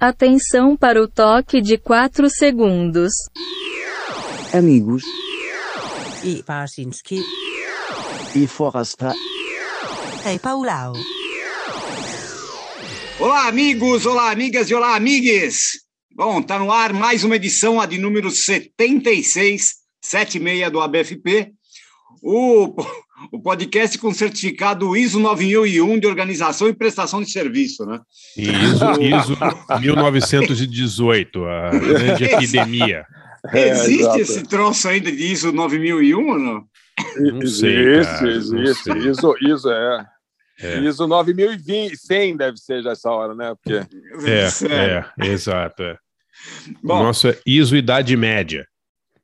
Atenção para o toque de 4 segundos. Amigos E Parsinski. e Forasta Hey Paulau. Olá, amigos, olá, amigas e olá, amigues! Bom, tá no ar mais uma edição, a de número 76, 76 do ABFP, o, o podcast com certificado ISO 9001 de organização e prestação de serviço, né? ISO, ISO 1918, a grande epidemia. É, Existe exato. esse troço ainda de ISO 9001 ou não? Não sei, Existe, cara, não existe. sei. Isso, isso é. É. Isso 9020, 100 deve ser já essa hora, né? Porque É, Sério. é, exato. É. O Bom, nosso é ISO Idade Média.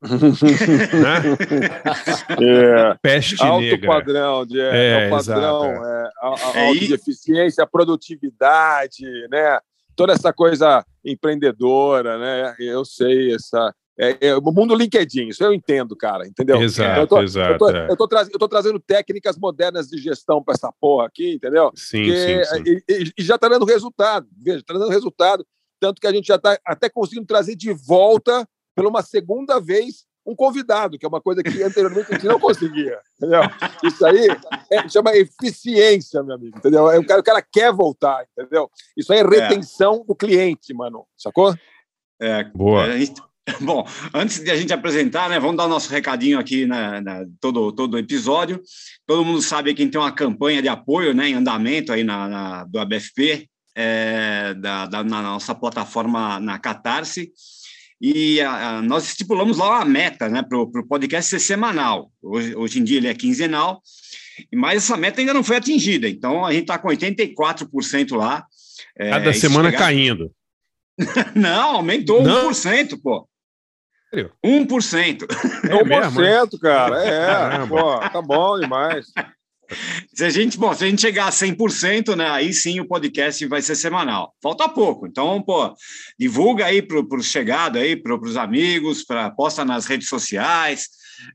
Né? é, Peste alto negra. padrão de é, É, é o padrão, é, a- a- É, alto de eficiência, produtividade, né? Toda essa coisa empreendedora, né? Eu sei essa é, é, o mundo LinkedIn, isso eu entendo, cara, entendeu? Exato, eu tô, exato, Eu tô, é. eu tô traz- eu tô trazendo técnicas modernas de gestão para essa porra aqui, entendeu? Sim, Porque- sim, sim. E, e- e já está dando resultado, veja, está dando resultado, tanto que a gente já está até conseguindo trazer de volta, pela uma segunda vez, um convidado, que é uma coisa que anteriormente a gente não conseguia, entendeu? Isso aí é- chama eficiência, meu amigo, entendeu? É, O cara, o cara quer voltar, entendeu? Isso aí é retenção do cliente, mano, sacou? é, Boa. gente- Bom, antes de a gente apresentar, né, vamos dar o nosso recadinho aqui na, na- todo todo episódio. Todo mundo sabe que a gente tem uma campanha de apoio, né, em andamento aí na, na- do ABFP, é, da, da- na nossa plataforma na Catarse. E a- a- nós estipulamos lá uma meta, né, para o podcast ser semanal. Hoje, hoje em dia ele é quinzenal, mas essa meta ainda não foi atingida. Então a gente está com 84% lá. É, Cada se semana chegar- caindo. Não, aumentou Não? 1%, pô. Sério? 1%. É mesmo? 1%, cara, é, pô, tá bom demais. Se a gente, bom, se a gente chegar a 100%, né, aí sim o podcast vai ser semanal. Falta pouco. Então, pô, divulga aí para os chegados aí, para os amigos, pra, posta nas redes sociais,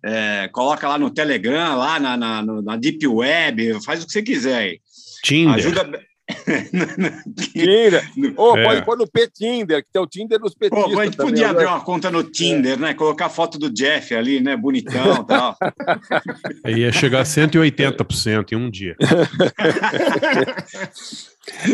é, coloca lá no Telegram, lá na, na, na Deep Web, faz o que você quiser aí. Tinder. Ajuda. Tinder. Ô, É. pode pôr no P-Tinder, que tem o Tinder nos Pô, petistas a gente também, podia né? abrir uma conta no Tinder, né? Colocar a foto do Jeff ali, né? Bonitão e tal. Ia chegar a 180% em um dia.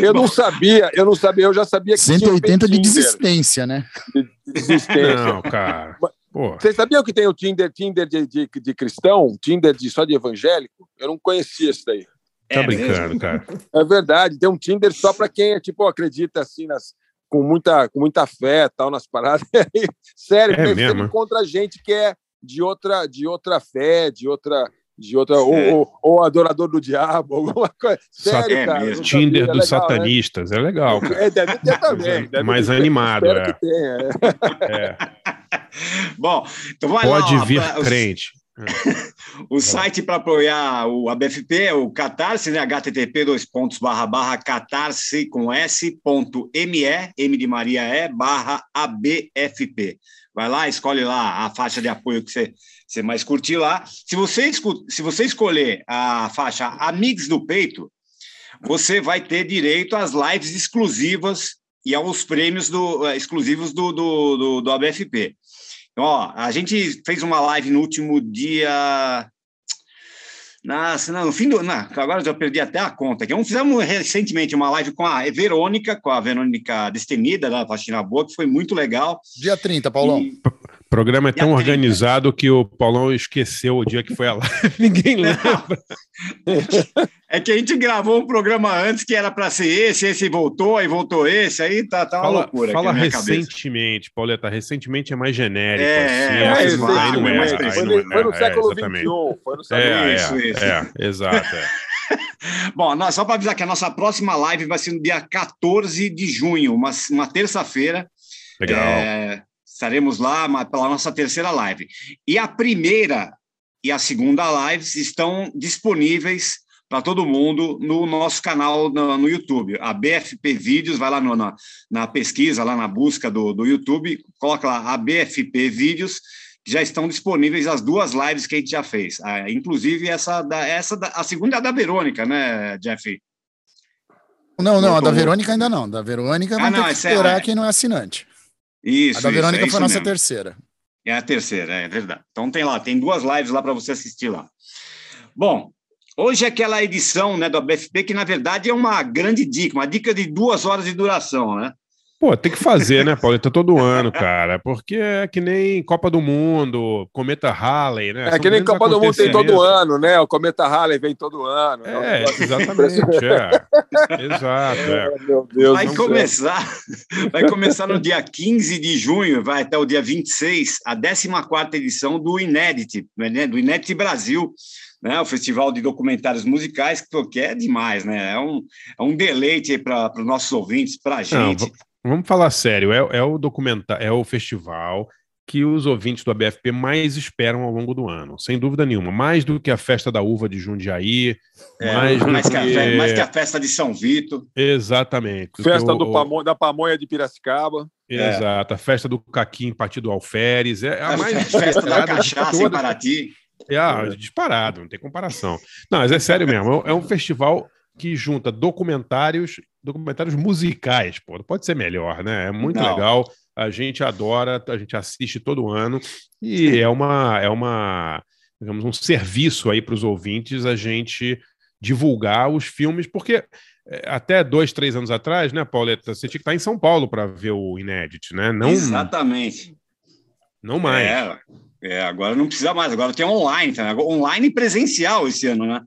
Eu não sabia, eu não sabia, eu já sabia que tinha o 180 de desistência, né? de desistência. Não, cara. Pô, Vocês sabiam que tem o Tinder, Tinder de, de, de cristão, Tinder de, só de evangélico? Eu não conhecia isso daí. Tá É brincando, mesmo? cara. É verdade, tem um Tinder só para quem é, tipo, acredita assim nas, com muita, com muita fé, tal nas paradas. Sério, É mesmo? encontra gente que é de outra, de outra fé, de outra, de outra, ou, É. ou, ou adorador do diabo, alguma coisa. Sério, É cara. Tinder sabia, dos é legal, né? satanistas. É legal, cara. É, deve ter também. deve Mais ter, animado, espero é. que tenha. é. É. Bom, então vai lá. Pode ó, vir pra- os- crente. O site para apoiar o ABFP é o Catarse, né? http dois pontos barra barra catarse com s ponto me, m de Maria é, barra ABFP. Vai lá, escolhe lá a faixa de apoio que você, você mais curtir lá. Se você, se você escolher a faixa Amigos do Peito, você vai ter direito às lives exclusivas e aos prêmios do, exclusivos do, do, do, do ABFP. Ó, a gente fez uma live no último dia. Nossa, não, no fim do. Não, agora já perdi até a conta. Que fizemos recentemente uma live com a Verônica, com a Verônica Destemida, da Faxina Boa, que foi muito legal. Dia 30, Paulão. E- O programa é tão organizado que o Paulão esqueceu o dia que foi a live. Ninguém lembra. É que a gente gravou um programa antes que era para ser esse, esse voltou, aí voltou esse, aí tá, tá uma Fala, loucura. fala minha cabeça. recentemente, Pauleta. Recentemente é mais genérico. É, assim, é, é, não- é, aí Foi, no- no é, século. XXI. Foi no século É, Isso, é, isso. é, exato. é. Bom, nós- só para avisar que a nossa próxima live vai ser no dia 14 de junho, uma, uma terça-feira. Legal. É, estaremos lá pela nossa terceira live. E a primeira e a segunda lives estão disponíveis para todo mundo no nosso canal no, no YouTube. A BFP Vídeos, vai lá no- na, na pesquisa, lá na busca do, do YouTube, coloca lá a BFP Vídeos, já estão disponíveis as duas lives que a gente já fez. Ah, inclusive essa, da, essa da, a segunda é a da Verônica, né, Jeff? Não, não, a da. Verônica ainda não. Da Verônica Ah, vamos não, ter que é- esperar é. quem não é assinante. Isso, a da isso, Verônica é foi a isso nossa mesmo. terceira. É a terceira, é verdade. Então tem lá, tem duas lives lá para você assistir lá. Bom, hoje é aquela edição né, do ABFP que, na verdade, é uma grande dica, uma dica de duas horas de duração, né? Pô, tem que fazer, né, Pauleta, todo ano, cara. Porque é que nem Copa do Mundo, Cometa Halley, né? É São que nem Copa do Mundo tem todo ano, né? O Cometa Halley vem todo ano. né? É, exatamente. É. Exato. É. Ah, Meu Deus Vai céu. começar, vai começar no dia 15 de junho, vai até o dia 26, a 14ª edição do Inédit, né, do Inédit Brasil, né, o festival de documentários musicais, que é demais, né? É um, é um deleite para os nossos ouvintes, para a Não, gente. v- vamos falar sério, é, é o documentário, é o festival que os ouvintes do ABFP mais esperam ao longo do ano, sem dúvida nenhuma. Mais do que a festa da uva de Jundiaí, É, mais do mais, que a, que- fe- mais que a festa de São Vito. Exatamente. Festa O- do o- Pamo- da Pamonha de Piracicaba. Exato, a festa do Caquim Partido Alferes. É a A mais festa da cachaça em. Paraty. É ah, disparado, não tem comparação. Não, mas é sério mesmo, é um festival que junta documentários, documentários musicais, pô, pode ser melhor, né? É muito Não. legal, a gente adora, a gente assiste todo ano e é uma é uma, digamos, um serviço aí para os ouvintes a gente divulgar os filmes, porque é, até dois, três anos atrás, né, Pauleta, você tinha que estar em São Paulo para ver o Inédit, né? Não, Exatamente. não mais. É, é, agora não precisa mais, agora tem online, tá? Online e presencial esse ano, né?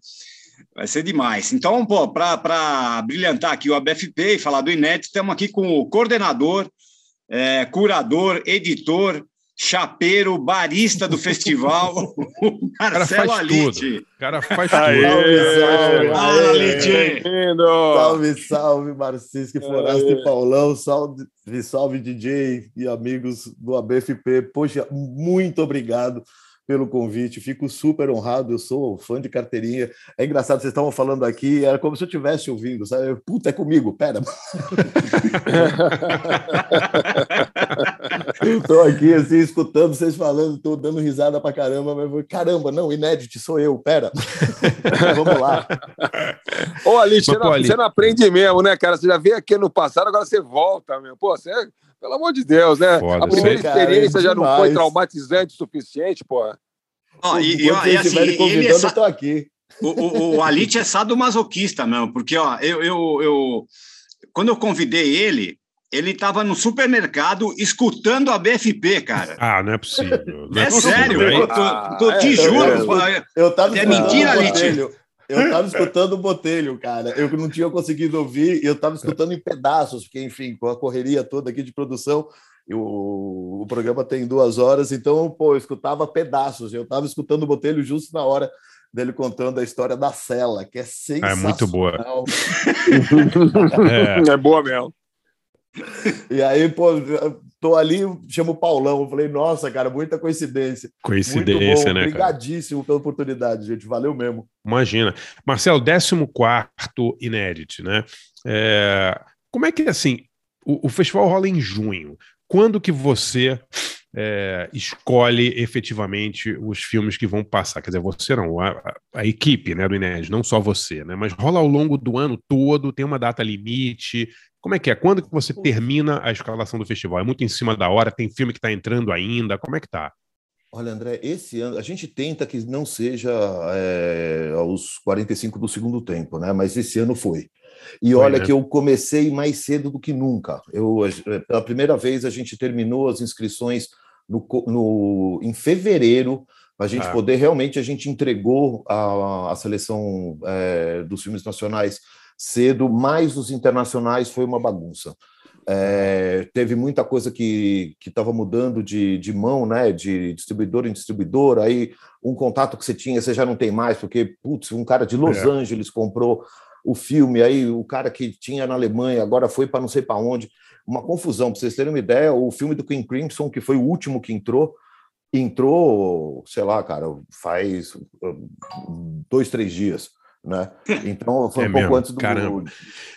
Vai ser demais. Então, pô, para brilhantar aqui o ABFP e falar do Inédito, estamos aqui com o coordenador, é, curador, editor, chapeiro, barista do festival, o Marcelo Alite. O cara faz Aê! tudo. salve, salve. Salve, salve, Marcisco Forasto Aê. e Paulão, salve, salve DJ e amigos do ABFP. Poxa, muito obrigado pelo convite, fico super honrado, eu sou fã de carteirinha. É engraçado, vocês estavam falando aqui, era como se eu estivesse ouvindo, sabe? Puta, é comigo, pera. Estou aqui, assim, escutando vocês falando, estou dando risada pra caramba, mas vou, caramba, não, inédito, sou eu, pera. Vamos lá. Ô, Alice, você, não, Ali- você não aprende mesmo, né, cara? Você já veio aqui no passado, agora você volta, meu. Pô, você, pelo amor de Deus, né? Foda, a primeira. Cara, experiência já não foi traumatizante o suficiente, pô. Ó, e, e, e assim, ele convidando, é eu sa- estou aqui. o, o, o Alite é sadomasoquista mesmo, porque ó, eu, eu, eu quando eu convidei ele, ele estava no supermercado escutando a BFP, cara. Ah, não é possível. Não É possível. sério, Aí- eu tô, tô- te é, juro. é. Eu tava É mentira, botelho. Eu tava escutando o botelho, cara. Eu não tinha conseguido ouvir, e eu tava escutando em pedaços, porque, enfim, com a correria toda aqui de produção, e o, programa tem duas horas, então, pô, eu escutava pedaços. Eu tava escutando o botelho justo na hora dele contando a história da cela, que é sensacional. muito boa. É, boa mesmo. E aí, pô, tô ali, chamo o Paulão. Eu falei, nossa, cara, muita coincidência. Coincidência, bom. né, cara? Obrigadíssimo pela oportunidade, gente. Valeu mesmo. Imagina. Marcelo, 14 inédito, né? É, como é que, assim, o, o festival rola em junho. Quando que você é, escolhe efetivamente os filmes que vão passar? Quer dizer, você não, a, a- equipe né, do Inédito, não só você, né? Mas rola ao longo do ano todo, tem uma data limite. Como é que é? Quando que você termina a escalação do festival? É muito em cima da hora? Tem filme que está entrando ainda? Como é que tá? Olha, André, esse ano a gente tenta que não seja é, aos 45 do segundo tempo, né? Mas esse ano foi. E Foi, olha né? que eu comecei mais cedo do que nunca. Eu, eh, pela primeira vez, a gente terminou as inscrições no, no- em fevereiro, para a gente Ah. poder realmente, a gente entregou a, a seleção eh, dos filmes nacionais cedo, mas os internacionais foi uma bagunça. É, teve muita coisa que estava mudando de, de mão, né? De distribuidor em distribuidor. Aí um contato que você tinha, você já não tem mais, porque putz, um cara de Los É. Angeles comprou o filme, aí o cara que tinha na Alemanha agora foi para não sei para onde. Uma confusão, para vocês terem uma ideia, o filme do King Crimson, que foi o último que entrou, entrou, sei lá, cara, faz uh, dois, três dias. Né? Então foi É um pouco mesmo? antes do. Caramba.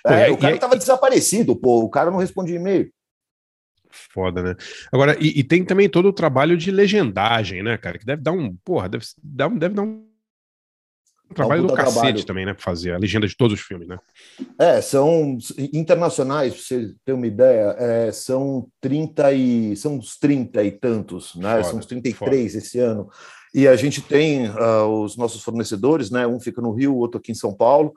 É, o cara estava desaparecido, pô. O cara não respondia e-mail. Foda, né? Agora, e, e tem também todo o trabalho de legendagem, né, cara? Que deve dar um. Porra, deve dar um. Um trabalho do cacete trabalho. também, né? Pra fazer a legenda de todos os filmes, né? É, são internacionais, pra você ter uma ideia, é, são 30 e são uns 30 e tantos, né? Foda, são uns 33 esse ano. E a gente tem ah, os nossos fornecedores, né? Um fica no Rio, o outro aqui em São Paulo,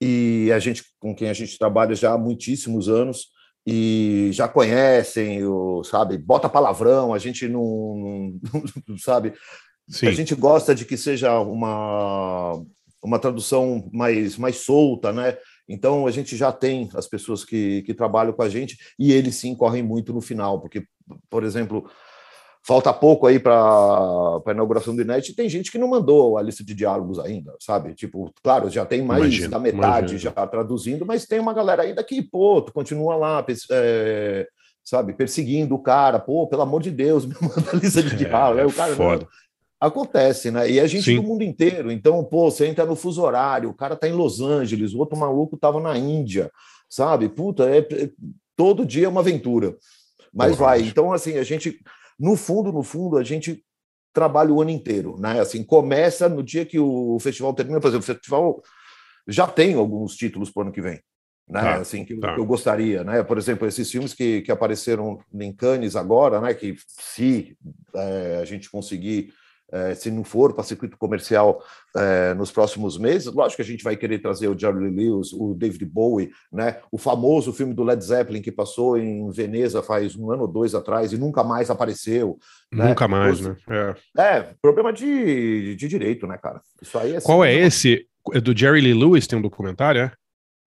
e a gente com quem a gente trabalha já há muitíssimos anos e já conhecem, o, sabe? Bota palavrão, a gente não, não sabe. Sim. A gente gosta de que seja uma, uma tradução mais, mais solta, né? Então a gente já tem as pessoas que, que trabalham com a gente e eles sim correm muito no final, porque, por exemplo, falta pouco aí para a inauguração do Inet e tem gente que não mandou a lista de diálogos ainda, sabe? Tipo, claro, já tem mais Imagino, da metade imagino. já traduzindo, mas tem uma galera ainda que, pô, tu continua lá, é, sabe, perseguindo o cara, pô, pelo amor de Deus, me manda a lista de diálogos. Aí o cara, não, foda. Acontece, né? E a gente Sim. do mundo inteiro. Então, pô, você entra no fuso horário, o cara tá em Los Angeles, o outro maluco tava na Índia, sabe? Puta, é, é- todo dia é uma aventura. Mas Porra, vai. Então, assim, a gente, no fundo, no fundo, a gente trabalha o ano inteiro, né? Assim, começa no dia que o festival termina, por exemplo, o festival já tem alguns títulos para o ano que vem. Né, Tá, assim que, eu- tá. eu gostaria, né? Por exemplo, esses filmes que, que apareceram em Cannes agora, né? Que se eh, a gente conseguir se não for para circuito comercial eh, nos próximos meses, lógico que a gente vai querer trazer o Jerry Lewis, o David Bowie, né? o famoso filme do Led Zeppelin que passou em Veneza faz um ano ou dois atrás e nunca mais apareceu. né? Nunca mais, Os- né? É. É, problema de, de direito, né, cara? Isso aí é Qual é sempre- esse? É do Jerry Lee Lewis? Tem um documentário, é?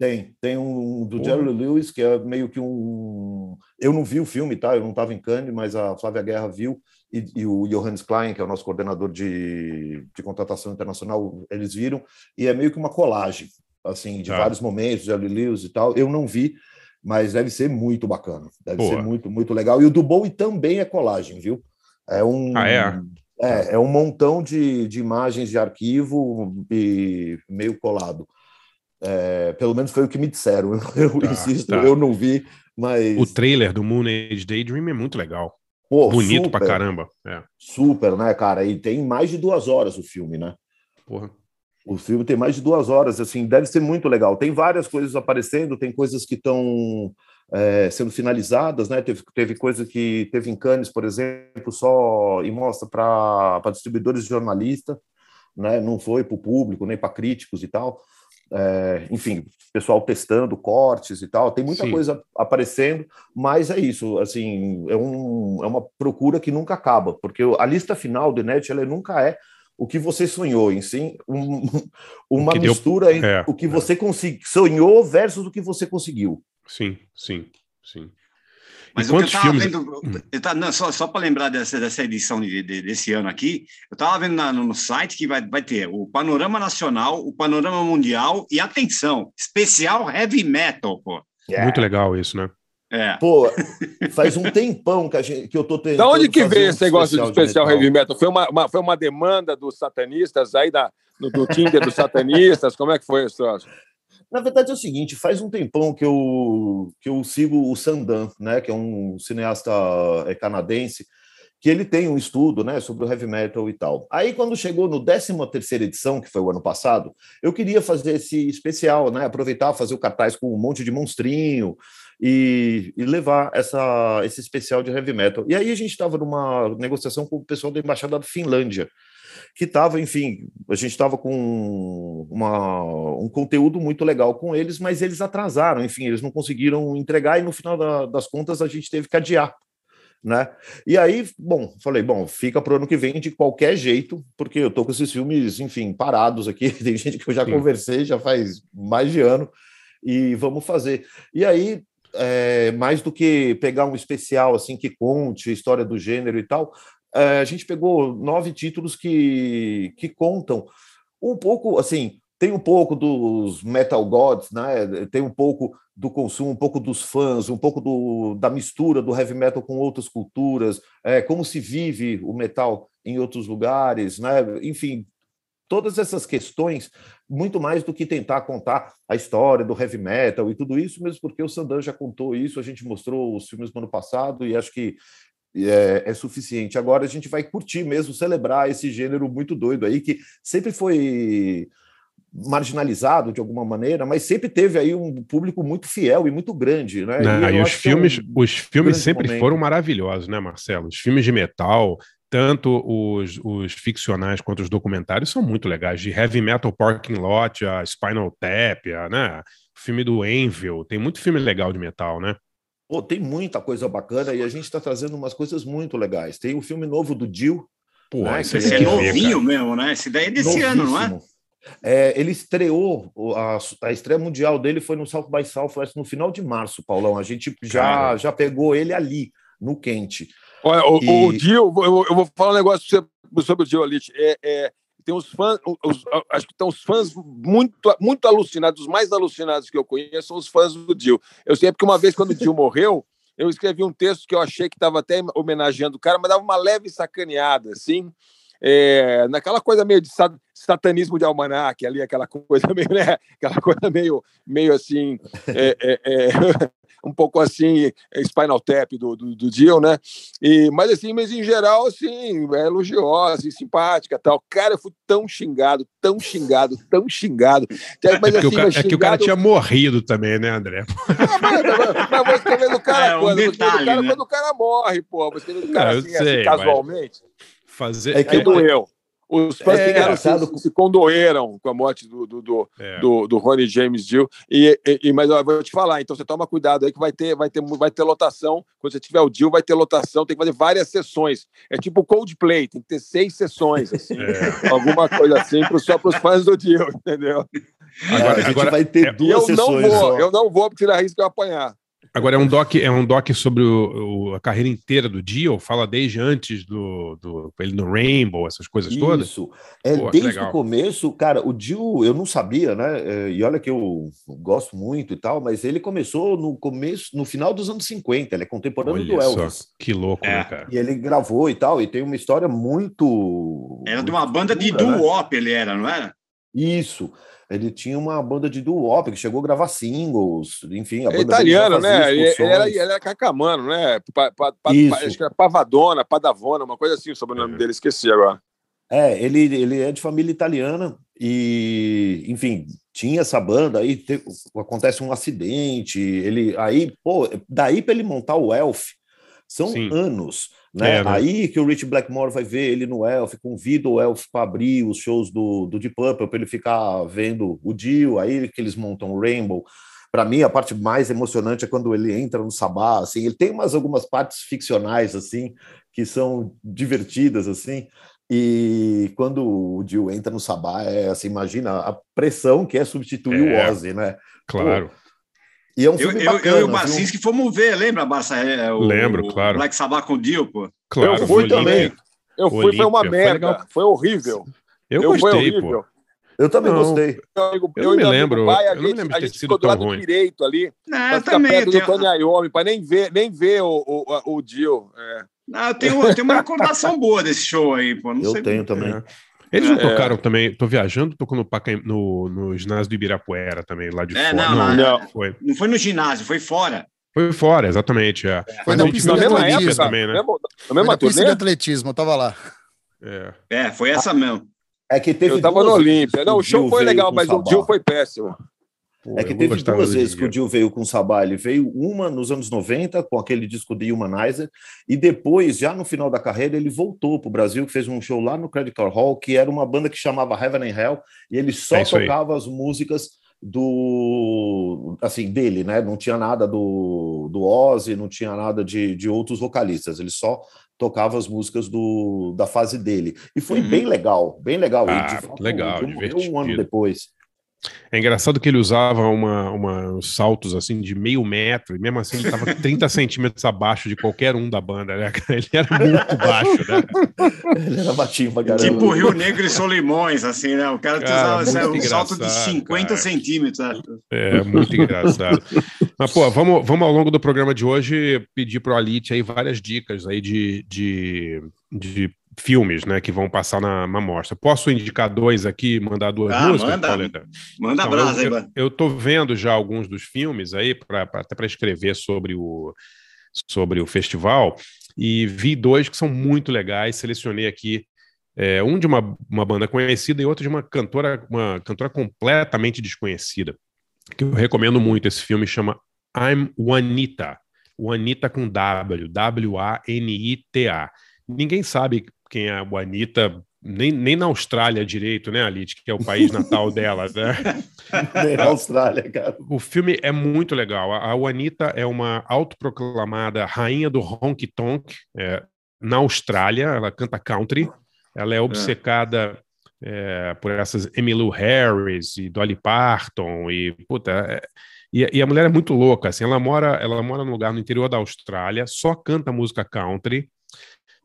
Tem, tem um do Porra. Jerry Lewis, que é meio que um. Eu não vi o filme, tá? Eu não estava em Cannes, mas a Flávia Guerra viu, e, e o Johannes Klein, que é o nosso coordenador de, de contratação internacional, eles viram, e é meio que uma colagem, assim, de Tá. vários momentos, Lee Lewis e tal. Eu não vi, mas deve ser muito bacana. Deve Boa. ser muito, muito legal. E o do Bowie também é colagem, viu? É um. Ah, é? É, é um montão de, de imagens de arquivo e meio colado. É, pelo menos foi o que me disseram. Eu Tá, insisto, tá. eu não vi, mas. O trailer do Moon Age Daydream é muito legal. Pô, Bonito super, pra caramba. É. Super, né, cara? E tem mais de duas horas o filme, né? Porra. O filme tem mais de duas horas, assim, deve ser muito legal. Tem várias coisas aparecendo, tem coisas que estão é, sendo finalizadas, né? Teve, teve coisa que teve em Cannes, por exemplo, só e mostra para distribuidores de jornalista, né? Não foi para o público, nem para críticos e tal. É, enfim, pessoal testando cortes e tal. Tem muita Sim. coisa aparecendo, mas é isso, assim, é, um, é uma procura que nunca acaba, porque a lista final do Net ela nunca é o que você sonhou, em sim um- uma que deu- mistura entre é, o que é. você consegui, sonhou versus o que você conseguiu. Sim, sim, sim. Mas e o que eu quantos tava filmes? vendo, eu tava- não, só, só para lembrar dessa, dessa edição de- de- desse ano aqui, eu estava vendo na- no site que vai, vai ter o Panorama Nacional, o Panorama Mundial e, atenção, especial Heavy Metal, pô. Muito legal isso, né? É. Pô, faz um tempão que, a gente, que eu tô tentando. Da onde que veio um esse negócio de especial metal. heavy metal? Foi uma, uma- foi uma demanda dos satanistas aí da, no, do Tinder dos satanistas? Como é que foi esse troço? Na verdade é o seguinte, faz um tempão que eu, que eu sigo o Sandan, né, que é um cineasta eh, canadense, que ele tem um estudo né, sobre o heavy metal e tal. Aí, quando chegou no 13ª edição, que foi o ano passado, eu queria fazer esse especial, né, aproveitar, fazer o cartaz com um monte de monstrinho e, e levar essa, esse especial de heavy metal. E aí a gente estava numa negociação com o pessoal da Embaixada da Finlândia, que estava, enfim, a gente estava com uma, um conteúdo muito legal com eles, mas eles atrasaram, enfim, eles não conseguiram entregar e no final da- das contas a gente teve que adiar. Né? E aí, bom, falei, bom, fica para o ano que vem de qualquer jeito, porque eu tô com esses filmes, enfim, parados aqui. Tem gente que eu já Sim. conversei, já faz mais de ano, e vamos fazer. E aí, é, mais do que pegar um especial assim que conte a história do gênero e tal, a gente pegou nove títulos que, que contam um pouco, assim, tem um pouco dos metal gods, né? Tem um pouco do consumo, um pouco dos fãs, um pouco do, da mistura do heavy metal com outras culturas, é, como se vive o metal em outros lugares, né? Enfim, todas essas questões, muito mais do que tentar contar a história do heavy metal e tudo isso, mesmo porque o Sandan já contou isso, a gente mostrou os filmes do ano passado e acho que é, é suficiente. Agora a gente vai curtir mesmo, celebrar esse gênero muito doido aí, que sempre foi marginalizado de alguma maneira, mas sempre teve aí um público muito fiel e muito grande, né? Não, eu e os acho que é um filmes, os filmes sempre momento. foram maravilhosos, né, Marcelo? Os filmes de metal, tanto os, os ficcionais quanto os documentários, são muito legais. De Heavy Metal Parking Lot, a Spinal Tap, a, né? O filme do Anvil, tem muito filme legal de metal, né? Pô, tem muita coisa bacana e a gente está trazendo umas coisas muito legais. Tem o filme novo do Jill. Pô, Ah, esse esse Esse é ver, novinho cara. mesmo, né? Esse daí é desse ano, não é? novíssimo. É, ele estreou, o- a, a estreia mundial dele foi no South by Southwest no final de março, Paulão. A gente já, Cara. já pegou ele ali, no quente. Olha, o, E- o Dio, eu, vou- eu vou falar um negócio sobre o Dio Alit. É, é, tem uns fãs, os- acho que estão os fãs muito, muito alucinados, os mais alucinados que eu conheço são os fãs do Dio. Eu sei porque uma vez, quando o Dio morreu, eu escrevi um texto que eu achei que estava até homenageando o cara, mas dava uma leve sacaneada, assim. É, naquela coisa meio de sa- satanismo de almanac ali, aquela coisa meio, né? Aquela coisa meio, meio assim, é, é, é, um pouco assim, é, Spinal Tap do, do, do Dio, né? E, mas assim, mas em geral, assim, é elogiosa e simpática tal. Cara, eu fui tão xingado, tão xingado, tão xingado. Mas, É, assim, o cara, mas é que o cara xingado- tinha morrido também, né, André? Ah, mas, mas, mas vou escrever do cara É, um quando? Cara né? quando o cara morre, pô. Escrever do cara Não, eu assim, assim, sei, casualmente. Fazer. É que Aí doeu. Os fãs É, ficaram, se, se condoeram com a morte do, do, do, É. do, do Ronnie James Dio. E, e, mas ó, eu vou te falar, então você toma cuidado aí que vai ter, vai ter, vai ter lotação. Quando você tiver o Dio, vai ter lotação, tem que fazer várias sessões. É tipo Coldplay, tem que ter seis sessões, assim, É. alguma coisa assim, pro, só para os fãs do Dio, entendeu? Agora- a gente agora- vai ter é- duas eu não sessões vou, só. eu não vou porque risco de eu apanhar. Agora é um doc, é um doc sobre o- o- a carreira inteira do Dio, fala desde antes do, do ele no Rainbow, essas coisas todas. Isso. É, Pô, desde o começo, cara, o Dio, eu não sabia, né? É, E olha que eu gosto muito e tal, mas ele começou no começo, no final dos anos 50, ele é contemporâneo do Olha só, Elvis. que louco, É. né, cara? E ele gravou e tal, e tem uma história muito. Era de uma banda de né? doo-wop, ele era, não era? Isso. Ele tinha uma banda de doo-wop que chegou a gravar singles, enfim. A É italiano, né? Ele, ele era, ele era cacamano, né? Pa, pa, pa, Isso. pa- acho que era Pavadona, Padavona, uma coisa assim, o sobrenome É. dele, esqueci agora. É, ele, ele é de família italiana e, enfim, tinha essa banda, aí te- acontece um acidente, ele aí, pô, daí para ele montar o Elf, são Sim. anos, né? É, né? Aí que o Rich Blackmore vai ver ele no Elf, convida o Elf para abrir os shows do, do Deep Purple para ele ficar vendo o Dio, aí que eles montam o Rainbow. Para mim, a parte mais emocionante é quando ele entra no Sabá, assim, ele tem umas algumas partes ficcionais assim que são divertidas assim. E quando o Dio entra no Sabá, é assim, imagina a pressão que é substituir É. o Ozzy, né? Claro. E é um Eu, filme eu, bacana, eu e o viu? Marcinski fomos ver, lembra, Barça? É, o, Lembro, o claro. Black Sabbath com o Dio, pô. Claro, eu fui Olímpia. também. Eu fui, foi uma Olímpia, foi merda. legal. Foi, horrível. Eu, foi gostei, horrível. pô. Eu também Não. gostei. Eu eu não e me lembro, Pai, eu não me lembro a de ter gente sido ficou do tão lado ruim. direito ali, Não, eu também. perto Eu do tenho, Tony Iommi, pra nem ver, nem ver o, o, o Dio. É. Ah, eu, tenho, eu tenho uma recordação boa desse show aí, pô. Não Eu sei tenho também. É. Eles não É. tocaram também, tô viajando, tocou no, no, no ginásio do Ibirapuera também, lá de É, fora. não, não. não, foi. Não foi no ginásio, foi fora. Foi fora, exatamente. É. Foi na pista de Olímpia atletismo. também, né? na Foi mesma na pista de atletismo, eu tava lá. É. É, foi essa mesmo. É que teve Eu tava no Olímpia. Não, o show foi legal, mas o. Dio foi péssimo. Pô, É que teve duas vezes que o Dio. Veio com o Sabá. Ele veio uma nos anos 90, com aquele disco de Humanizer, e depois, já no final da carreira, ele voltou para o Brasil, fez um show lá no Credit Card Hall, que era uma banda que chamava Heaven and Hell, e ele só É isso aí. tocava as músicas do assim dele, né? Não tinha nada do, do Ozzy, não tinha nada de, de outros vocalistas, ele só tocava as músicas do, da fase dele. E foi Uhum. bem legal, bem legal. Ah, e, de fato, legal, um divertido. ano depois. É engraçado que ele usava uma, uma- uns saltos assim de meio metro, e mesmo assim ele estava 30 centímetros abaixo de qualquer um da banda, né? Ele era muito baixo, né? Ele era baixinho pra caramba. Tipo Rio Negro e Solimões, assim, né? O cara, Cara, usava assim, um salto de engraçado, 50 cara. centímetros. né? É muito engraçado. Mas, pô, vamos, vamos ao longo do programa de hoje pedir para o Alite aí várias dicas aí de, de, de filmes, né, que vão passar na, na mostra. Posso indicar dois aqui, mandar duas Ah, músicas, manda. Pauleta? Manda Então, brasa eu, eu, eu tô vendo já alguns dos filmes aí, pra, pra- até para escrever sobre o, sobre o festival, e vi dois que são muito legais, selecionei aqui É, um de uma, uma banda conhecida e outro de uma cantora, uma cantora completamente desconhecida. Que eu recomendo muito. Esse filme chama I'm Juanita. Juanita com W, W-A-N-I-T-A. Ninguém sabe quem é a Juanita, nem, nem na Austrália direito, né, Alit, que é o país natal dela, né? Nem na Austrália, cara. O filme é muito legal. A Juanita é uma autoproclamada rainha do honky tonk é, na Austrália. Ela canta country. Ela é obcecada é, por essas Emmylou Harris e Dolly Parton e puta. é- e, e a mulher é muito louca. Assim, ela mora, ela mora num lugar no interior da Austrália. Só canta música country.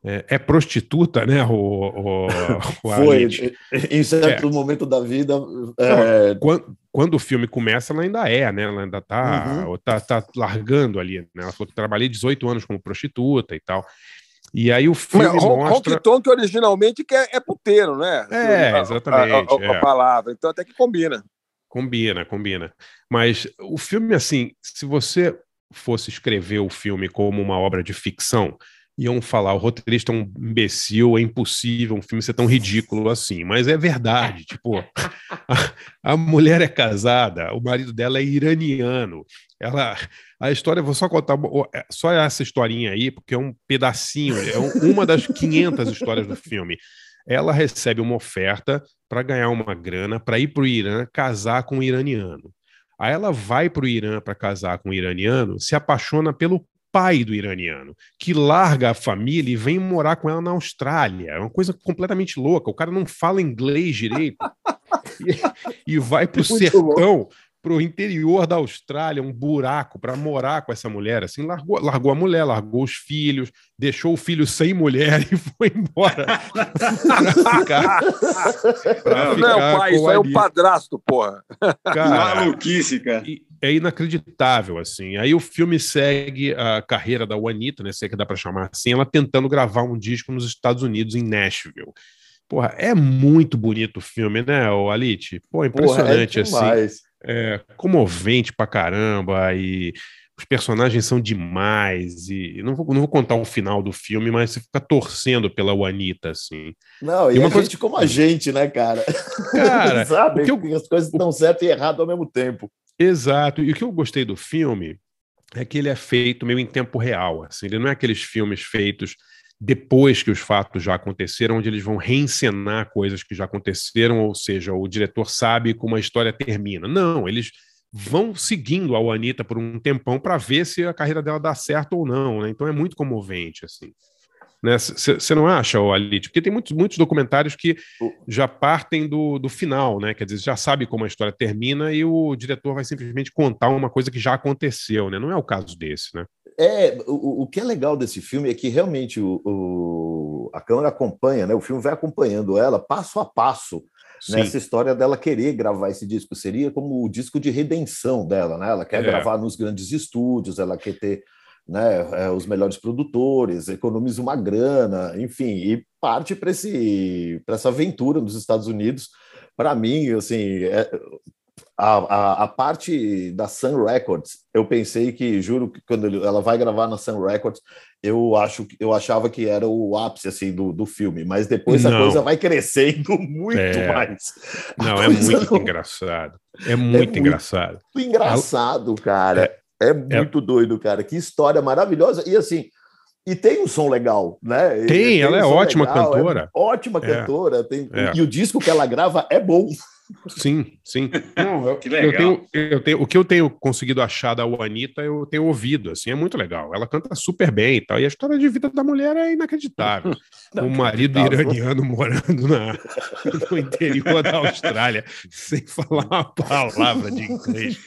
É, é prostituta, né? O, o, o Foi, em certo momento da vida. é, Quando, quando o filme começa, ela ainda é, né? Ela ainda tá, Uhum. tá, tá largando ali, né? Ela falou que trabalhei 18 anos como prostituta e tal. E aí o filme Mas mostra... Honky Tonk originalmente que é, é puteiro, né? É, A- a- exatamente, A, a- a é. palavra. Então até que combina. Combina, combina. Mas o filme, assim, se você fosse escrever o filme como uma obra de ficção, iam falar o roteirista é um imbecil, é impossível um filme ser tão ridículo assim. Mas é verdade, tipo, a, a mulher é casada, o marido dela é iraniano. Ela, a história, vou só contar é, só essa historinha aí, porque é um pedacinho, é um- uma das 500 histórias do filme. Ela recebe uma oferta para ganhar uma grana para ir para o Irã casar com um iraniano. Aí ela vai para o Irã para casar com um iraniano, se apaixona pelo pai do iraniano, que larga a família e vem morar com ela na Austrália. É uma coisa completamente louca. O cara não fala inglês direito e, e vai para o Muito sertão, para o interior da Austrália, um buraco para morar com essa mulher. Assim, largou, largou a mulher, largou os filhos, deixou o filho sem mulher e foi embora para ficar. pra Não, ficar Não, pai, com isso é um Alice. padrasto, porra. Cara, Maluquice, cara. e é inacreditável, assim. Aí o filme segue a carreira da Juanita, né? Se é que dá para chamar assim, ela tentando gravar um disco nos Estados Unidos, em Nashville. Porra, é muito bonito o filme, né, o Alit? Pô, porra, é impressionante, assim. É comovente pra caramba, e os personagens são demais. E não vou, não vou contar o final do filme, mas você fica torcendo pela Juanita, assim. Não, e E uma a coisa- gente como a gente, né, cara? Cara, Sabe o que eu- que as coisas estão certo e errado ao mesmo tempo. Exato. E o que eu gostei do filme é que ele é feito meio em tempo real. Assim, ele não é aqueles filmes feitos depois que os fatos já aconteceram, onde eles vão reencenar coisas que já aconteceram, ou seja, o diretor sabe como a história termina. Não, eles vão seguindo a Anitta por um tempão para ver se a carreira dela dá certo ou não. Né? Então é muito comovente. assim. Você não acha, Alit? Porque tem muitos, muitos documentários que já partem do, do final, né? Quer dizer, já sabe como a história termina e o diretor vai simplesmente contar uma coisa que já aconteceu, né? Não é o caso desse, né? É, o, o que é legal desse filme é que realmente o, o- a câmera acompanha, né? O filme vai acompanhando ela passo a passo Sim. nessa história dela querer gravar esse disco. Seria como o disco de redenção dela, né? Ela quer É. gravar nos grandes estúdios, ela quer ter né, é, os melhores produtores, economiza uma grana, enfim, e parte para essa aventura nos Estados Unidos. Para mim, assim, é- a, a, a parte da Sun Records, eu pensei que, juro, que quando ela vai gravar na Sun Records, eu acho que- eu achava que era o ápice assim do, do filme, mas depois a Não. coisa vai crescendo muito É. mais. A Não, é muito não- engraçado. É muito muito- engraçado. muito engraçado, cara. É, muito doido, cara. Que história maravilhosa. E assim, e tem um som legal, né? E- Tem, ela um é ótima legal, é cantora. ótima É. cantora. Tem, É. E o disco que ela grava é bom. Sim, sim. Não, eu, Que eu legal. tenho, eu tenho, o que eu tenho conseguido achar da Juanita, eu tenho ouvido, assim, é muito legal. Ela canta super bem e tal. E a história de vida da mulher é inacreditável. o marido iraniano morando na, no interior da Austrália, sem falar uma palavra de inglês.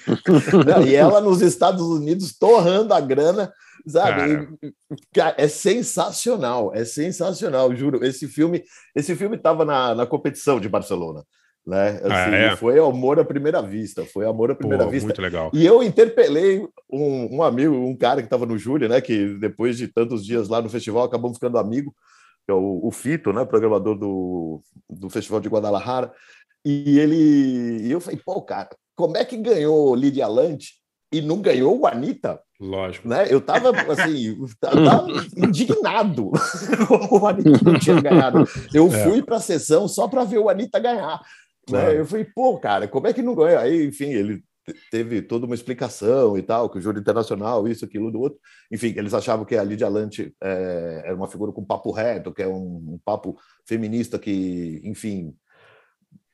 Não, e ela nos Estados Unidos torrando a grana, sabe? Cara, é sensacional, é sensacional, juro. Esse filme, esse filme estava na, na competição de Barcelona, né? Assim, Ah, é? Foi amor à primeira vista, foi amor à primeira Pô, vista. muito legal. E eu interpelei um, um amigo, um cara que estava no Júlio, né? Que depois de tantos dias lá no festival acabamos ficando amigo, que é o, o Fito, né? Programador do, do Festival de Guadalajara. E ele, e eu falei, pô, cara, como é que ganhou Lídia Lante e não ganhou o Anitta, Lógico. né? Eu tava assim, tava indignado como o Anitta não tinha ganhado. Eu É. fui para a sessão só para ver o Anitta ganhar. Né? Eu falei, pô, cara, como é que não ganha? Aí, enfim, ele te- teve toda uma explicação e tal, que o júri internacional, isso, aquilo, do outro. Enfim, eles achavam que a Lídia Lante é, era uma figura com papo reto, que é um, um papo feminista que, enfim,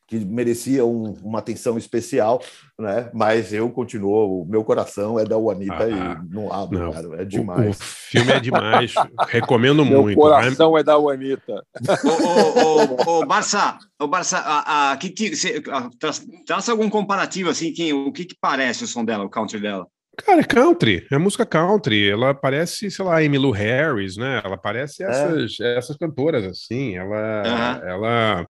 que merecia um- uma atenção especial, né? Mas eu continuo, o meu coração é da Anitta Ah, e não abro, não. cara, é O, o demais. filme é demais. Recomendo Meu muito. Vai- coração é da Anitta. Ô, ô, ô, ô, Barça, ô, Barça a, a, que, que, cê, a, tra, traça algum comparativo, assim, que, o que, que parece o som dela, o country dela? Cara, é country, é música country. Ela parece, sei lá, Emmylou Harris, né? Ela parece essas, essas cantoras, assim. Ela, Aham. ela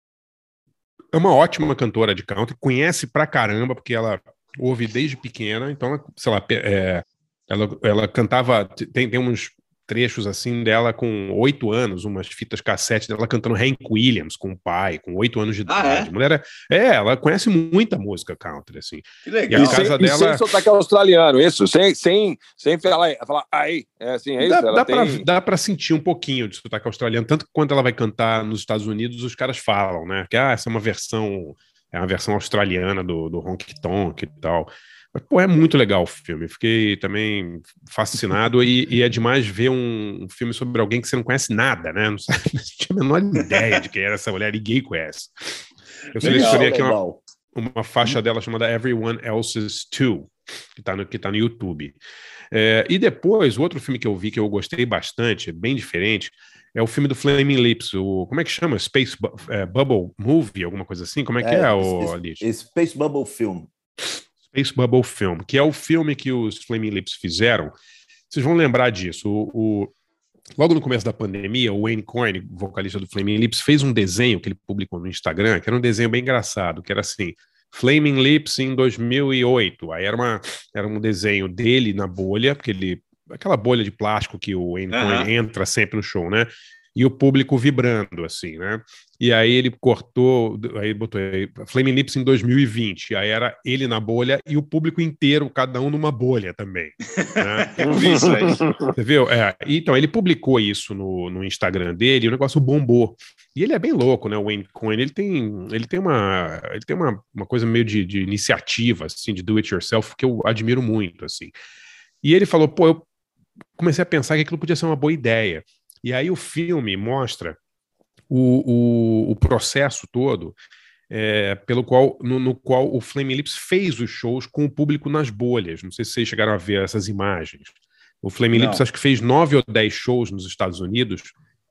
é uma ótima cantora de country, conhece pra caramba, porque ela ouve desde pequena, então, sei lá, é, ela, ela cantava, tem, tem uns trechos assim dela com oito anos, umas fitas cassete dela cantando Hank Williams com o pai, com oito anos de Ah, idade. é? Mulher é, é, ela conhece muita música country, assim. Que E legal. a E sem, casa e dela- sem sotaque australiano, isso, sem, sem, sem falar, falar aí, é assim, é isso? Dá, Ela dá, tem... pra, dá pra sentir um pouquinho de sotaque australiano, tanto que quando ela vai cantar nos Estados Unidos, os caras falam, né? Que ah, essa é uma versão, é uma versão australiana do, do Honky Tonk e tal. Mas, pô, é muito legal o filme. Fiquei também fascinado e, e é demais ver um, um filme sobre alguém que você não conhece nada, né? Não, sabe, não tinha a menor ideia de quem era essa mulher, ninguém conhece. Eu selecionei aqui uma, uma faixa dela chamada Everyone Else's Too, que está no, que tá no YouTube. É, e depois, o outro filme que eu vi que eu gostei bastante, bem diferente, é o filme do Flaming Lips, o, como é que chama? Space Bu- é, Bubble Movie, alguma coisa assim? Como é que é, É, o Alice? Space Bubble Film. Space Bubble Film, que é o filme que os Flaming Lips fizeram. Vocês vão lembrar disso. O, o- logo no começo da pandemia, o Wayne Coyne, vocalista do Flaming Lips, fez um desenho que ele publicou no Instagram, que era um desenho bem engraçado, que era assim, Flaming Lips em 2008. Aí era, uma, era um desenho dele na bolha, porque ele aquela bolha de plástico que o Wayne. Coyne entra sempre no show, né? E o público vibrando, assim, né? E aí ele cortou, aí botou aí, Flaming Lips em 2020. Aí era ele na bolha e o público inteiro, cada um numa bolha também. né? Eu vi isso aí. Você viu? É, então, ele publicou isso no, no Instagram dele e o negócio bombou. E ele é bem louco, né? O Wayne Coyne, ele tem, ele tem, uma, ele tem uma, uma coisa meio de, de iniciativa, assim, de do it yourself, que eu admiro muito, assim. E ele falou, pô, eu comecei a pensar que aquilo podia ser uma boa ideia. E aí o filme mostra o, o, o processo todo é, pelo qual, no, no qual o Flaming Lips fez os shows com o público nas bolhas. Não sei se vocês chegaram a ver essas imagens. O Flaming. Lips acho que fez nove ou dez shows nos Estados Unidos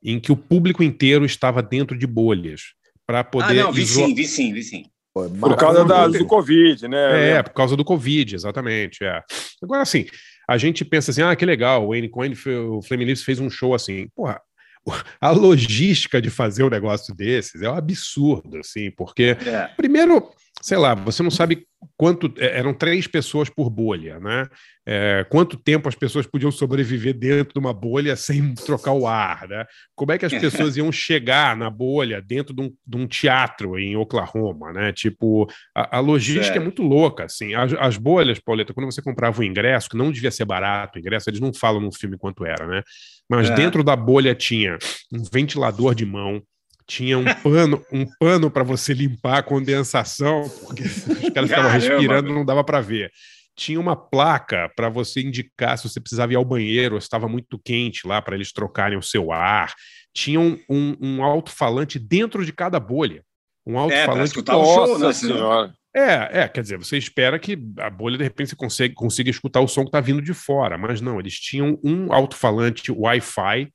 em que o público inteiro estava dentro de bolhas para Ah, poder não, vi sim, vi sim, vi sim. Por Pô, causa da, do Covid, né? É, por causa do Covid, exatamente. É. Agora, assim, a gente pensa assim, ah, que legal, o Coyne, fe- o Flaming Lips fez um show assim. Porra, a logística de fazer um negócio desses é um absurdo, assim, porque É. Primeiro, sei lá, você não sabe quanto. é, Eram três pessoas por bolha, né? É, quanto tempo as pessoas podiam sobreviver dentro de uma bolha sem trocar o ar, né? Como é que as pessoas iam chegar na bolha dentro de um, de um teatro em Oklahoma, né? Tipo, a, a logística Certo. é muito louca, assim. As, as bolhas, Pauleta, quando você comprava o ingresso, que não devia ser barato o ingresso, eles não falam no filme quanto era, né? Mas É. dentro da bolha tinha um ventilador de mão, tinha um pano, um pano para você limpar a condensação, porque os caras estavam Caramba, respirando, não dava para ver. Tinha uma placa para você indicar se você precisava ir ao banheiro, ou se estava muito quente lá para eles trocarem o seu ar. Tinha um, um, um alto-falante dentro de cada bolha. Um É, alto-falante show, né? Nossa senão- senhora. é, é, quer dizer, você espera que a bolha, de repente, você consegue, consiga escutar o som que está vindo de fora, mas não, eles tinham um alto-falante Wi-Fi,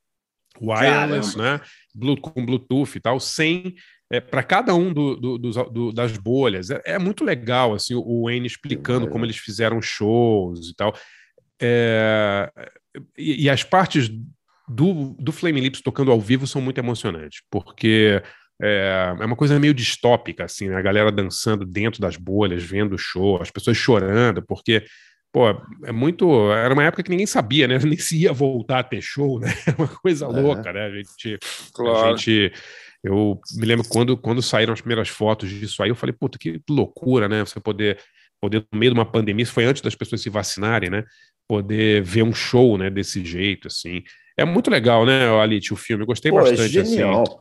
wireless, né? Com Bluetooth e tal, sem. para cada um do- do- do- das bolhas. É, é muito legal, assim, o Wayne explicando como eles fizeram shows e tal. É, e, e as partes do, do Flame Lips tocando ao vivo são muito emocionantes, porque é, é uma coisa meio distópica, assim, né? A galera dançando dentro das bolhas, vendo o show, as pessoas chorando, porque, pô, é muito. Era uma época que ninguém sabia, né? Nem se ia voltar a ter show, né? Era uma coisa É. louca, né? A gente. A Claro. gente. Eu me lembro quando, quando saíram as primeiras fotos disso aí, eu falei, puta, que loucura, né? Você poder poder, no meio de uma pandemia, isso foi antes das pessoas se vacinarem, né? Poder ver um show, né, desse jeito, assim. É muito legal, né, Alit, o filme. Eu gostei Pô, é bastante, genial. assim.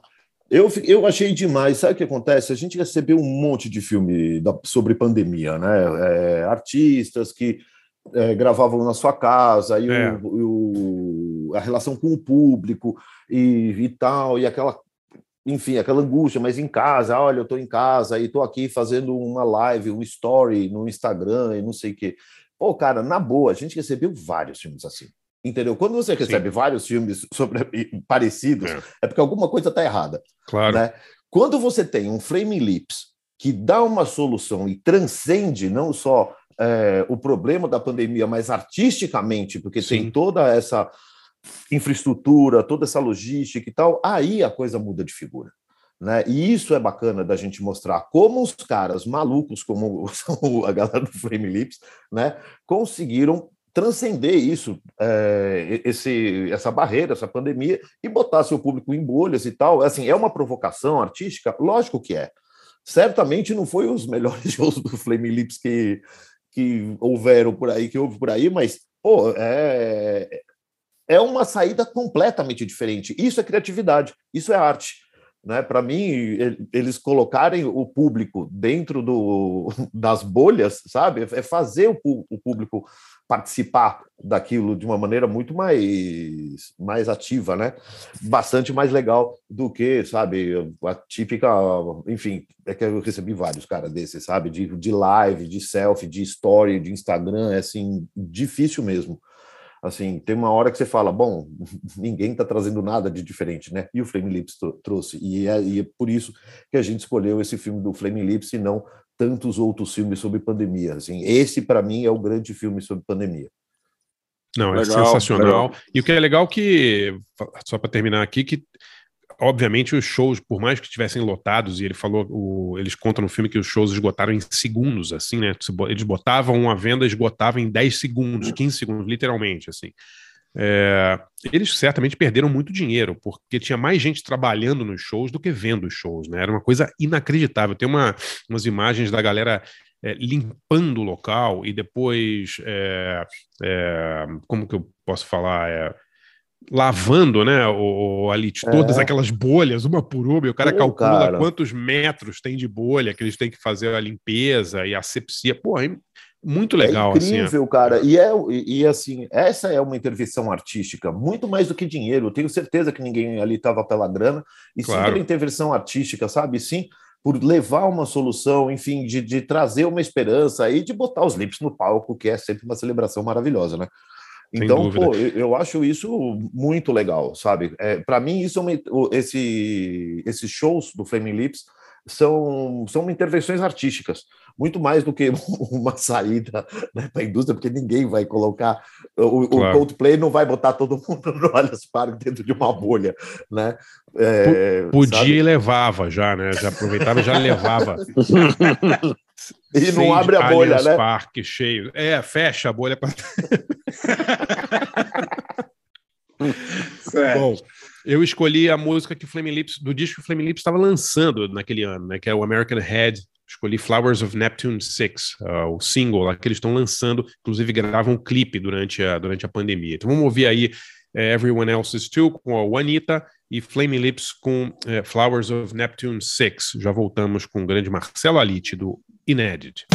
Eu, eu achei demais. Sabe o que acontece? A gente recebeu um monte de filme da- sobre pandemia, né? É, artistas que é, gravavam na sua casa, e, o- É. e o- a relação com o público e, e tal, e aquela, enfim, aquela angústia, mas em casa, olha, eu estou em casa e estou aqui fazendo uma live, um story no Instagram e não sei o quê. Pô, cara, na boa, a gente recebeu vários filmes assim. Entendeu? Quando você recebe vários filmes sobre, parecidos, É. é porque alguma coisa está errada Claro. né? Quando você tem um frame lips que dá uma solução e transcende não só é, o problema da pandemia, mas artisticamente, porque Sim. tem toda essa infraestrutura, toda essa logística e tal, aí a coisa muda de figura. Né? E isso é bacana da gente mostrar como os caras malucos, como a galera do Frame Lips, né, conseguiram transcender isso, é, esse, essa barreira, essa pandemia, e botar seu público em bolhas e tal. Assim, é uma provocação artística? Lógico que é. Certamente não foi os melhores shows do Flame Lips que, que houveram por aí, que houve por aí, mas, pô, é, é uma saída completamente diferente. Isso é criatividade, isso é arte. Né? Para mim, ele- eles colocarem o público dentro do, das bolhas, sabe? É fazer o, o público participar daquilo de uma maneira muito mais, mais ativa, né? Bastante mais legal do que, sabe, a típica, enfim, é que eu recebi vários caras desses, sabe, de, de live, de selfie, de story, de Instagram, é assim, difícil mesmo. Assim, tem uma hora que você fala, bom, ninguém está trazendo nada de diferente, né? E o Flame Lips tro- trouxe, e é, e é por isso que a gente escolheu esse filme do Flame Lips e não tantos outros filmes sobre pandemia. Assim, esse para mim é o grande filme sobre pandemia. Não, é Legal, sensacional. legal. E o que é legal que, só para terminar aqui, que obviamente os shows, por mais que estivessem lotados, e ele falou, o- eles contam no filme que os shows esgotaram em segundos, assim, né? Eles botavam uma venda, esgotavam em 10 segundos, 15 segundos, literalmente, assim. É, eles certamente perderam muito dinheiro, porque tinha mais gente trabalhando nos shows do que vendo os shows, né? Era uma coisa inacreditável. Tem uma, umas imagens da galera é, limpando o local e depois, é, é, como que eu posso falar? É, lavando, né, o, o- ali, todas É. aquelas bolhas, uma por uma, e o cara Pô, calcula cara. quantos metros tem de bolha que eles têm que fazer a limpeza e a asepsia. Pô, é muito legal, é assim. ó. incrível, cara. E, é, e, assim, essa é uma intervenção artística, muito mais do que dinheiro. Eu tenho certeza que ninguém ali estava pela grana, e sim Claro. pela intervenção artística, sabe? Sim, por levar uma solução, enfim, de, de trazer uma esperança e de botar os lips no palco, que é sempre uma celebração maravilhosa, né? Sem Então, dúvida. pô, eu, eu acho isso muito legal, sabe? É, para mim, isso é uma, esse, esses shows do Flaming Lips são, são intervenções artísticas, muito mais do que uma saída né, para a indústria, porque ninguém vai colocar. O, o Claro. Coldplay não vai botar todo mundo no Allianz Parque dentro de uma bolha, né? É, Podia sabe? e levava já, né? Já aproveitava e já levava. E não abre a bolha, Allianz né? Parque cheio. É, fecha a bolha. Certo. Bom, eu escolhi a música que o Flaming Lips, do disco que o Flaming Lips estava lançando naquele ano, né? Que é o American Head. Escolhi Flowers of Neptune 6, ah, o single lá que eles estão lançando, inclusive gravam um clipe durante a, durante a pandemia. Então vamos ouvir aí eh, Everyone Else Is Too com a Juanita e Flaming Lips com eh, Flowers of Neptune 6. Já voltamos com o grande Marcelo Alite do Inédit.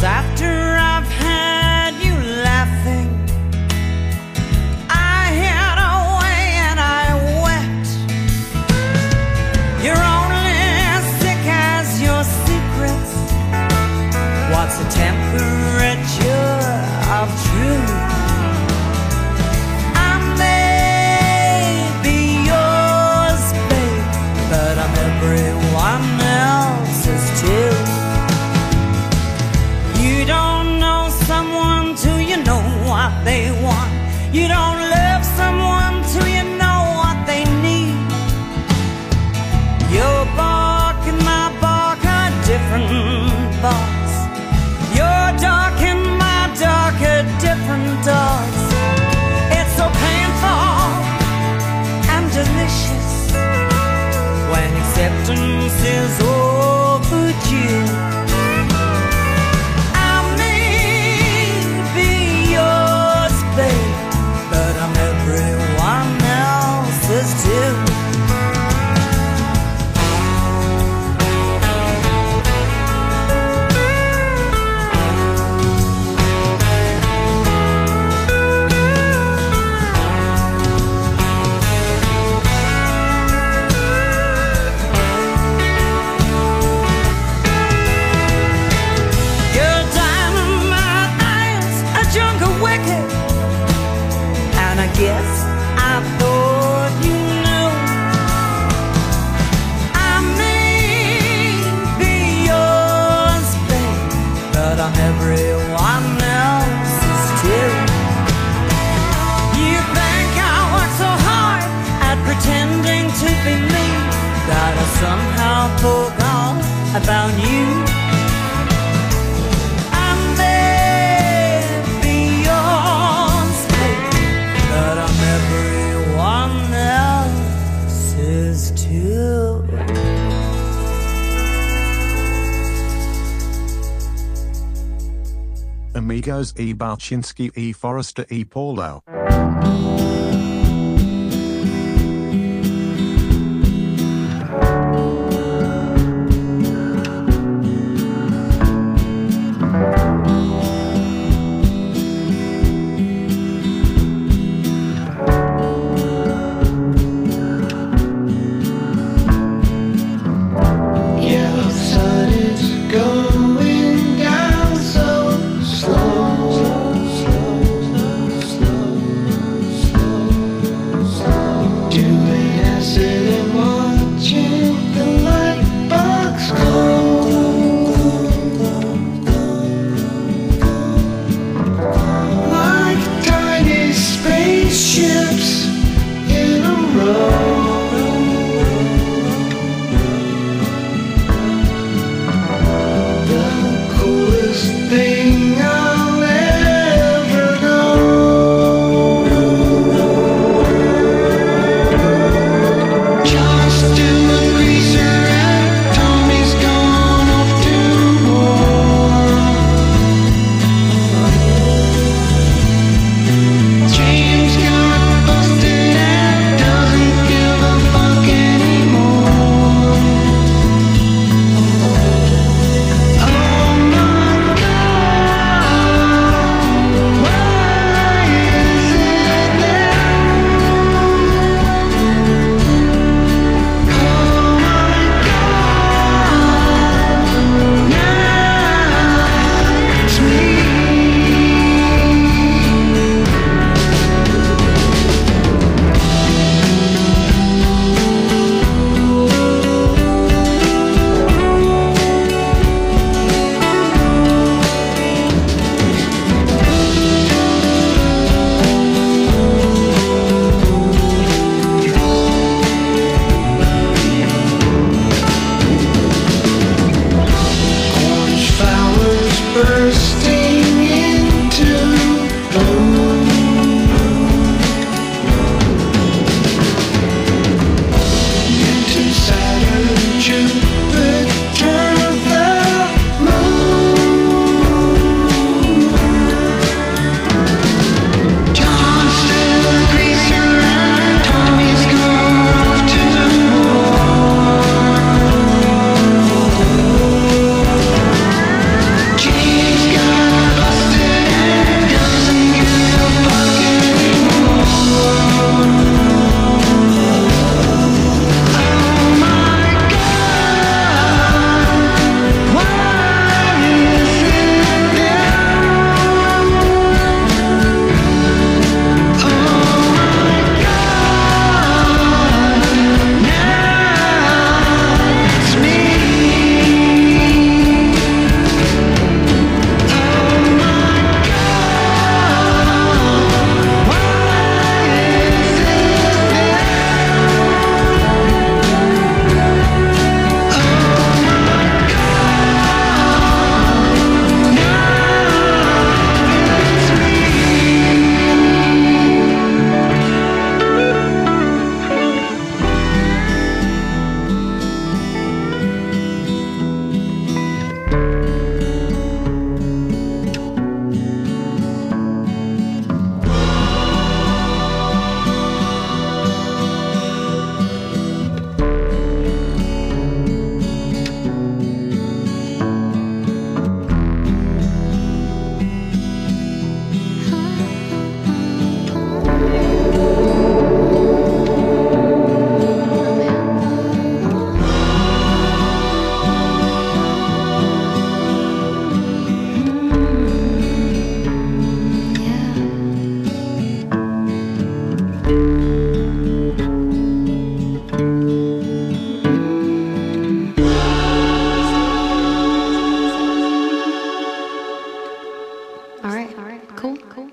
Cause after E. Balchinski e. Forrester e. Paulo.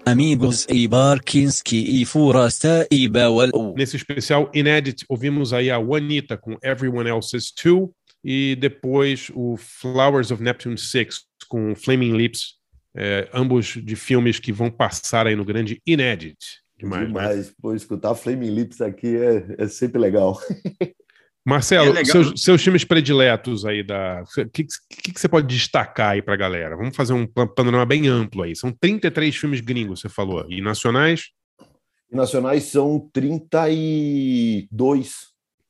Amigos e Barkinski e Furasta e Bawal. Nesse especial Inédit, ouvimos aí a Juanita com Everyone Else's Too e depois o Flowers of Neptune 6 com Flaming Lips, é, ambos de filmes que vão passar aí no grande Inédit. Demais, né? Demais. Pô, escutar Flaming Lips aqui é, é sempre legal. Marcelo, É seus, seus filmes prediletos aí da. O que, que, que você pode destacar aí pra galera? Vamos fazer um pan- panorama bem amplo aí. São 33 filmes gringos, você falou. E nacionais? E nacionais são 32.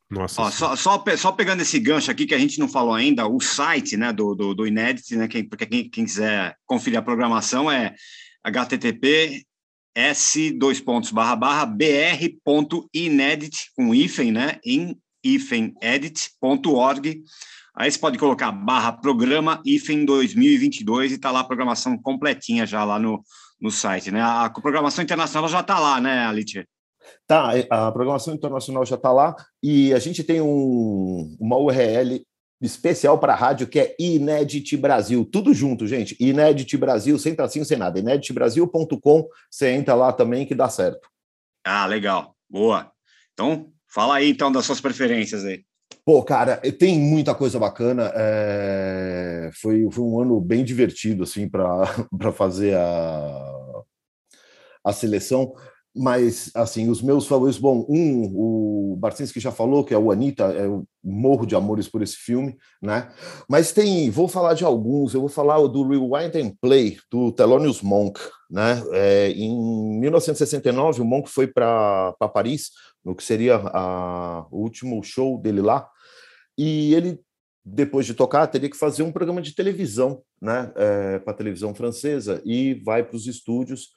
Nossa. Ó, só, só, só pegando esse gancho aqui que a gente não falou ainda, o site né, do, do, do Inédit, né, quem, porque quem, quem quiser conferir a programação é http s dois pontos barra barra br.inedit com hífen, né, em hífenedit.org. Aí você pode colocar barra programa hífen 2022 e tá lá a programação completinha já lá no, no site, né? A programação internacional já tá lá, né, Alitia? Tá, a programação internacional já está lá e a gente tem um- uma URL especial para a rádio que é Inedit Brasil, tudo junto, gente. Inedit Brasil, sem tracinho, sem nada. Ineditbrasil.com, você entra lá também que dá certo. Ah, legal. Boa. Então, fala aí então das suas preferências aí. Pô, cara, tem muita coisa bacana. é, Foi, foi um ano bem divertido, assim, para fazer a, a seleção. Mas, assim, os meus favoritos, bom, um, o Barcinski já falou, que é o Anitta, eu morro de amores por esse filme, né? Mas tem, vou falar de alguns, eu vou falar do Rewind and Play, do Thelonious Monk, né? É, em 1969, o Monk foi para Paris, no que seria a, o último show dele lá, e ele, depois de tocar, teria que fazer um programa de televisão, né? para a televisão francesa, e vai para os estúdios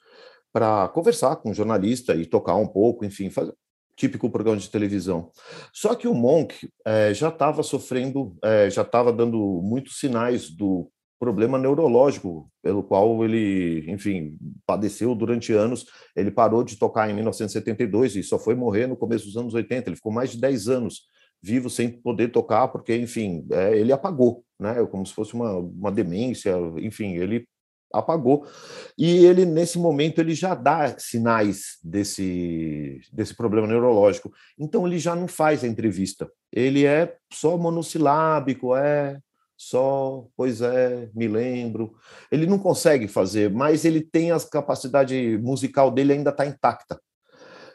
para conversar com o jornalista e tocar um pouco, enfim, fazer típico programa de televisão. Só que o Monk eh, já estava sofrendo, eh, já estava dando muitos sinais do problema neurológico pelo qual ele, enfim, padeceu durante anos. Ele parou de tocar em 1972 e só foi morrer no começo dos anos 80. Ele ficou mais de 10 anos vivo sem poder tocar, porque, enfim, eh, ele apagou, né? Como se fosse uma, uma demência, enfim, ele apagou. E ele, nesse momento, ele já dá sinais desse, desse problema neurológico. Então, ele já não faz a entrevista. Ele é só monossilábico, é só, pois é, me lembro. Ele não consegue fazer, mas ele tem a capacidade musical dele ainda está intacta.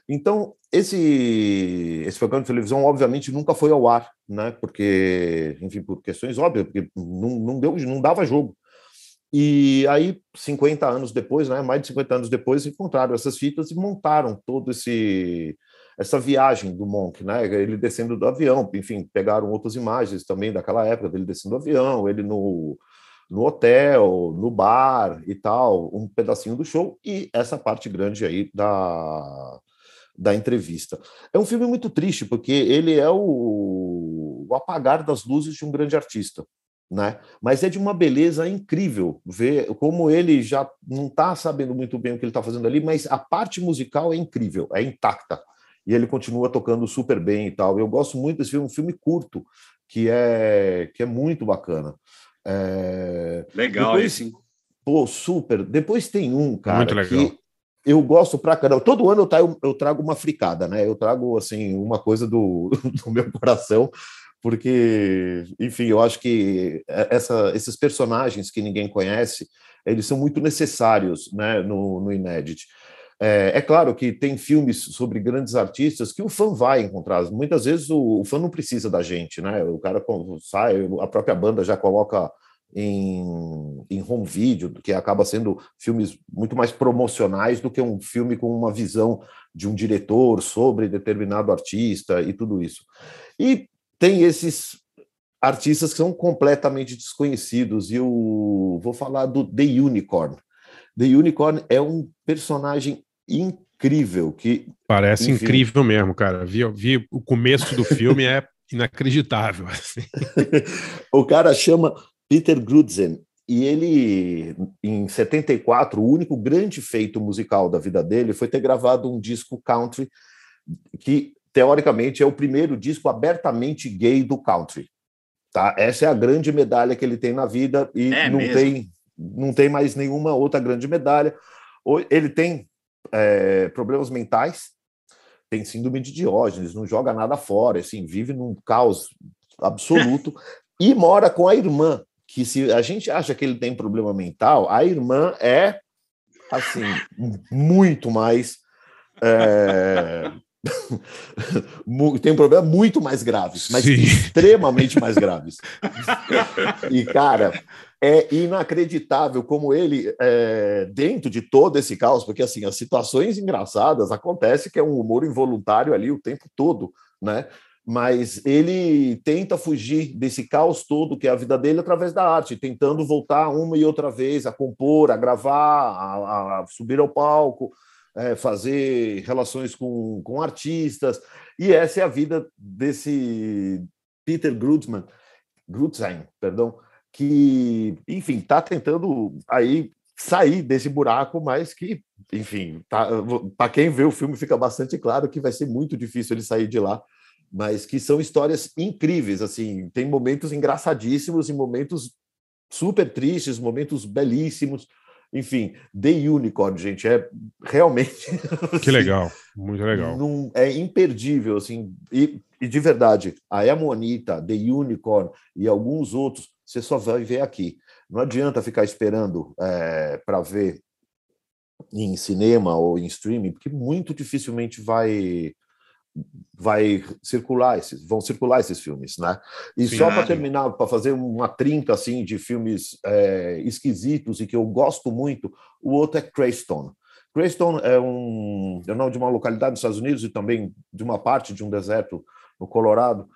Então, esse, esse programa de televisão, obviamente, nunca foi ao ar, né? Porque, enfim, por questões óbvias, porque não, não, deu, não dava jogo. E aí, 50 anos depois, né, mais de 50 anos depois, encontraram essas fitas e montaram todo esse essa viagem do Monk, né? Ele descendo do avião, enfim, pegaram outras imagens também daquela época dele descendo do avião, ele no no hotel, no bar e tal, um pedacinho do show e essa parte grande aí da da entrevista. É um filme muito triste porque ele é o, o apagar das luzes de um grande artista né? Mas é de uma beleza incrível ver como ele já não está sabendo muito bem o que ele está fazendo ali, mas a parte musical é incrível, é intacta e ele continua tocando super bem e tal. Eu gosto muito desse filme, um filme curto que é que é muito bacana. É... Legal, Depois, esse. Pô, super. Depois tem um cara Muito legal. que eu gosto pra caramba. Todo ano eu trago, eu trago uma fricada, né? Eu trago assim uma coisa do, do meu coração porque, enfim, eu acho que essa, esses personagens que ninguém conhece, eles são muito necessários né, no, no Inédit. É, é, claro que tem filmes sobre grandes artistas que o fã vai encontrar. Muitas vezes o, o fã não precisa da gente, né? O cara sai, a própria banda já coloca em, em home video, que acaba sendo filmes muito mais promocionais do que um filme com uma visão de um diretor sobre determinado artista e tudo isso. E tem esses artistas que são completamente desconhecidos, e eu vou falar do The Unicorn. The Unicorn é um personagem incrível que Parece enfim, incrível mesmo, cara. Vi, vi o começo do filme, é inacreditável. assim. o cara chama Peter Grudzen e ele, em 74, o único grande feito musical da vida dele foi ter gravado um disco country que teoricamente é o primeiro disco abertamente gay do country. Tá? Essa é a grande medalha que ele tem na vida e É não mesmo? tem não tem mais nenhuma outra grande medalha. Ou- Ele tem é, problemas mentais, tem síndrome de Diógenes, não joga nada fora, assim, vive num caos absoluto e mora com a irmã, que se a gente acha que ele tem problema mental, a irmã é assim muito mais é, tem um problema muito mais graves, mas Sim. extremamente mais graves. E, cara, é inacreditável como ele, é, dentro de todo esse caos, porque assim, as situações engraçadas acontece que é um humor involuntário ali o tempo todo, né? Mas ele tenta fugir desse caos todo que é a vida dele através da arte, tentando voltar uma e outra vez a compor, a gravar, a, a subir ao palco, é, fazer relações com, com artistas. E essa é a vida desse Peter Grutzmann, Grutzheim, perdão, que, enfim, está tentando aí sair desse buraco, mas que, enfim, tá, para quem vê o filme fica bastante claro que vai ser muito difícil ele sair de lá, mas que são histórias incríveis, assim, tem momentos engraçadíssimos e momentos super tristes, momentos belíssimos, enfim, The Unicorn, gente, é realmente Que legal, muito legal. não- é imperdível, assim, e, e de verdade, a Emonita, The Unicorn e alguns outros, você só vai ver aqui. Não adianta ficar esperando para ver em cinema ou em streaming, porque muito dificilmente vai vai circular esses, vão circular esses filmes, né? E Sim, só para terminar, para fazer uma trinca assim de filmes é, esquisitos e que eu gosto muito, o outro é Craystone. Craystone é um é o nome de uma localidade nos Estados Unidos e também de uma parte de um deserto no Colorado.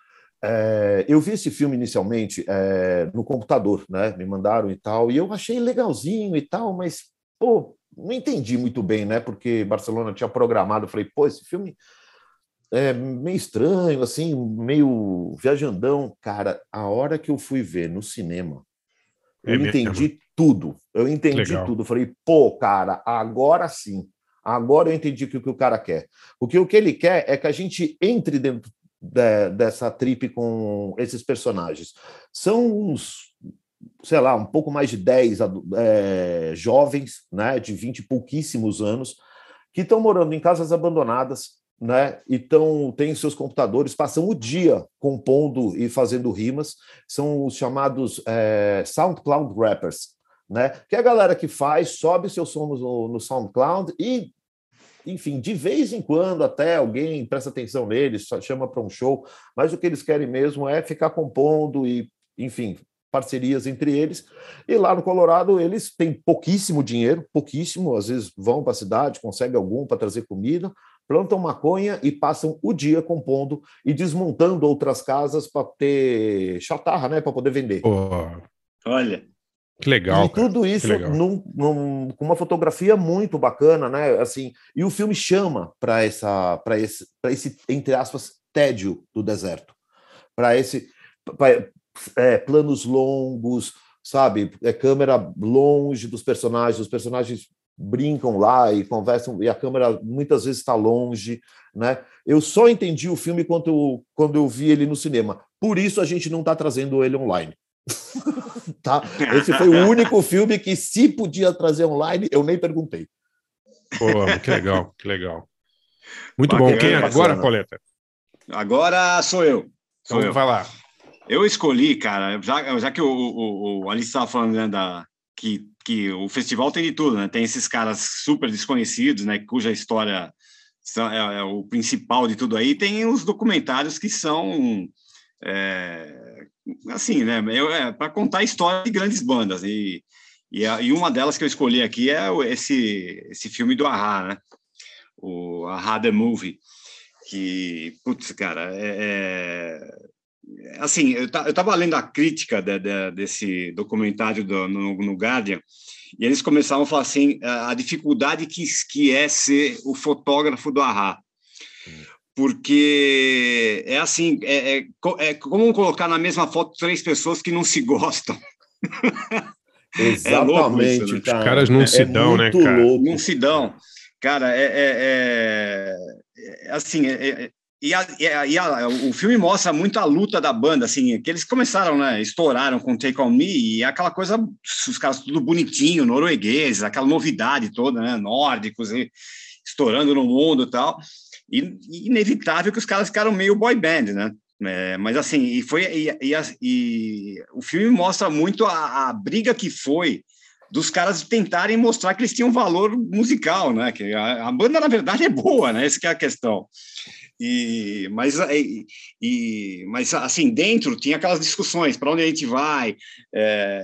É, eu vi esse filme inicialmente é, no computador, né? Me mandaram e tal, e eu achei legalzinho e tal, mas pô, não entendi muito bem, né? Porque Barcelona tinha programado, eu falei, pô, esse filme é meio estranho, assim, meio viajandão. Cara, a hora que eu fui ver no cinema, eu É mesmo? entendi tudo. Eu entendi Legal. tudo. Eu falei, pô, cara, agora sim. Agora eu entendi o que, o que o cara quer. Porque o que ele quer é que a gente entre dentro de- dessa trip com esses personagens. São uns, sei lá, um pouco mais de 10 adu- é, jovens, né, de 20 e pouquíssimos anos, que estão morando em casas abandonadas, né? Então têm seus computadores, passam o dia compondo e fazendo rimas. São os chamados é, SoundCloud rappers, né? Que é a galera que faz, sobe seu som no, no SoundCloud e, enfim, de vez em quando até alguém presta atenção neles, chama para um show. Mas o que eles querem mesmo é ficar compondo e, enfim, parcerias entre eles. E lá no Colorado eles têm pouquíssimo dinheiro, pouquíssimo. Às vezes vão para a cidade, conseguem algum para trazer comida, plantam maconha e passam o dia compondo e desmontando outras casas para ter chatarra, né, para poder vender. Pô, Olha, que legal. e cara. tudo isso num- num- com uma fotografia muito bacana, né? Assim, e o filme chama para essa, para esse, para esse entre aspas tédio do deserto, para esse pra- é, planos longos, sabe? É câmera longe dos personagens, os personagens brincam lá e conversam e a câmera muitas vezes está longe, né? Eu só entendi o filme quando, quando eu vi ele no cinema. Por isso a gente não está trazendo ele online. tá? Esse foi o único filme que, se podia trazer online, eu nem perguntei. Pô, que legal, que legal. Muito Bacana, bom. Quem bacana. agora, Pauleta? agora sou eu. Sou Então eu. vai lá. Eu escolhi, cara, já, já que o, o, o Alice estava falando né, da, que, que o festival tem de tudo, né? Tem esses caras super desconhecidos, né? Cuja história são- é, é o principal de tudo aí. Tem os documentários que são é, assim, né? É, para contar a história de grandes bandas. E, e, a- e uma delas que eu escolhi aqui é esse, esse filme do Ahá, né? O Ahá The Movie. Que, putz, cara, é, é- assim, eu, ta- eu tava lendo a crítica de- de- desse documentário do- no, no Guardian, e eles começavam a falar assim, a, a dificuldade que, que é ser o fotógrafo do Ahá. Porque é assim, é, é, é como colocar na mesma foto três pessoas que não se gostam. louco isso, Exatamente, né? cara. Os caras não É- se é dão, né, cara? louco. Não se dão. Cara, é, é- é- é assim, é- é- e, a- e a- e a- o filme mostra muito a luta da banda, assim, que eles começaram, né, estouraram com Take On Me, e aquela coisa, os caras tudo bonitinho, norueguês, aquela novidade toda, né, nórdicos, e estourando no mundo e tal, e, inevitável que os caras ficaram meio boy band, né, É, mas assim, e foi e, e o filme mostra muito a, a briga que foi dos caras tentarem mostrar que eles tinham valor musical, né? Que a, a banda, na verdade, é boa, né? Essa que é a questão. E, mas, e, e, mas, assim, dentro tinha aquelas discussões, para onde a gente vai, é,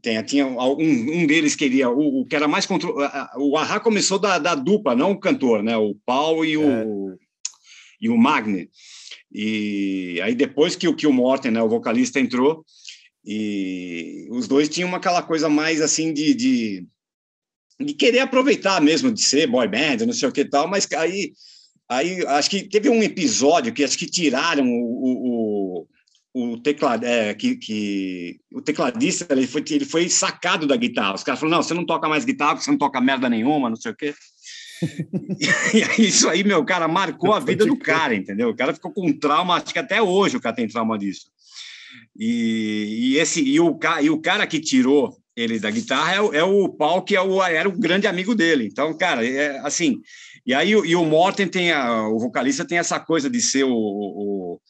tem, tinha um, um deles queria o, o que era mais contro... o Ahá começou da, da, dupla, não o cantor, né? O Paul e o é. e o Magni. E aí depois que o que o Morten, né, o vocalista entrou, e os dois tinham aquela coisa mais assim de, de, de querer aproveitar mesmo de ser boy band, não sei o que tal, mas aí aí acho que teve um episódio que acho que tiraram o, o, o teclado, é, que, que o tecladista ele foi, ele foi sacado da guitarra. Os caras falaram: não, você não toca mais guitarra, você não toca merda nenhuma, não sei o quê. e isso aí, meu, cara, marcou a vida do cara, entendeu? O cara ficou com um trauma, acho que até hoje o cara tem trauma disso. E, e esse e o, e o cara que tirou ele da guitarra é o, é o Paul, que é o, era o grande amigo dele. Então, cara, é assim. E aí e o Morten tem a, o vocalista tem essa coisa de ser o, o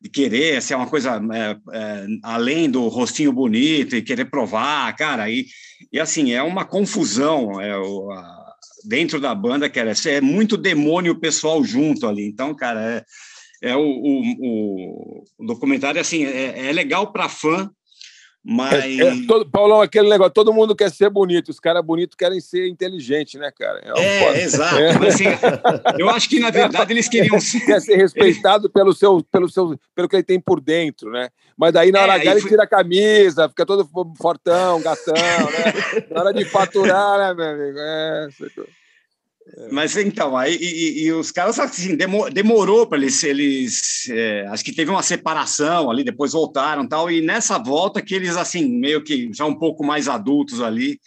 de querer ser uma coisa é, é, além do rostinho bonito e querer provar, cara. E, e assim é uma confusão. É o, a, dentro da banda, que é muito demônio pessoal junto ali. Então, cara, é, é o, o, o documentário, assim, é, é legal para fã, mas... É, é, todo, Paulão, aquele negócio, todo mundo quer ser bonito, os caras bonitos querem ser inteligentes, né, cara? É, é exato. É. Mas, assim, eu acho que, na verdade, eles queriam ser... Quer ser respeitado pelo, seu, pelo, seu, pelo que ele tem por dentro, né? Mas daí, na hora é, H, ele foi... tira a camisa, fica todo fortão, gatão, né? Na hora de faturar, né, meu amigo? É, mas então, aí e, e, os caras assim, demorou para eles, eles é, acho que teve uma separação ali, depois voltaram tal, e nessa volta que eles assim, meio que já um pouco mais adultos ali,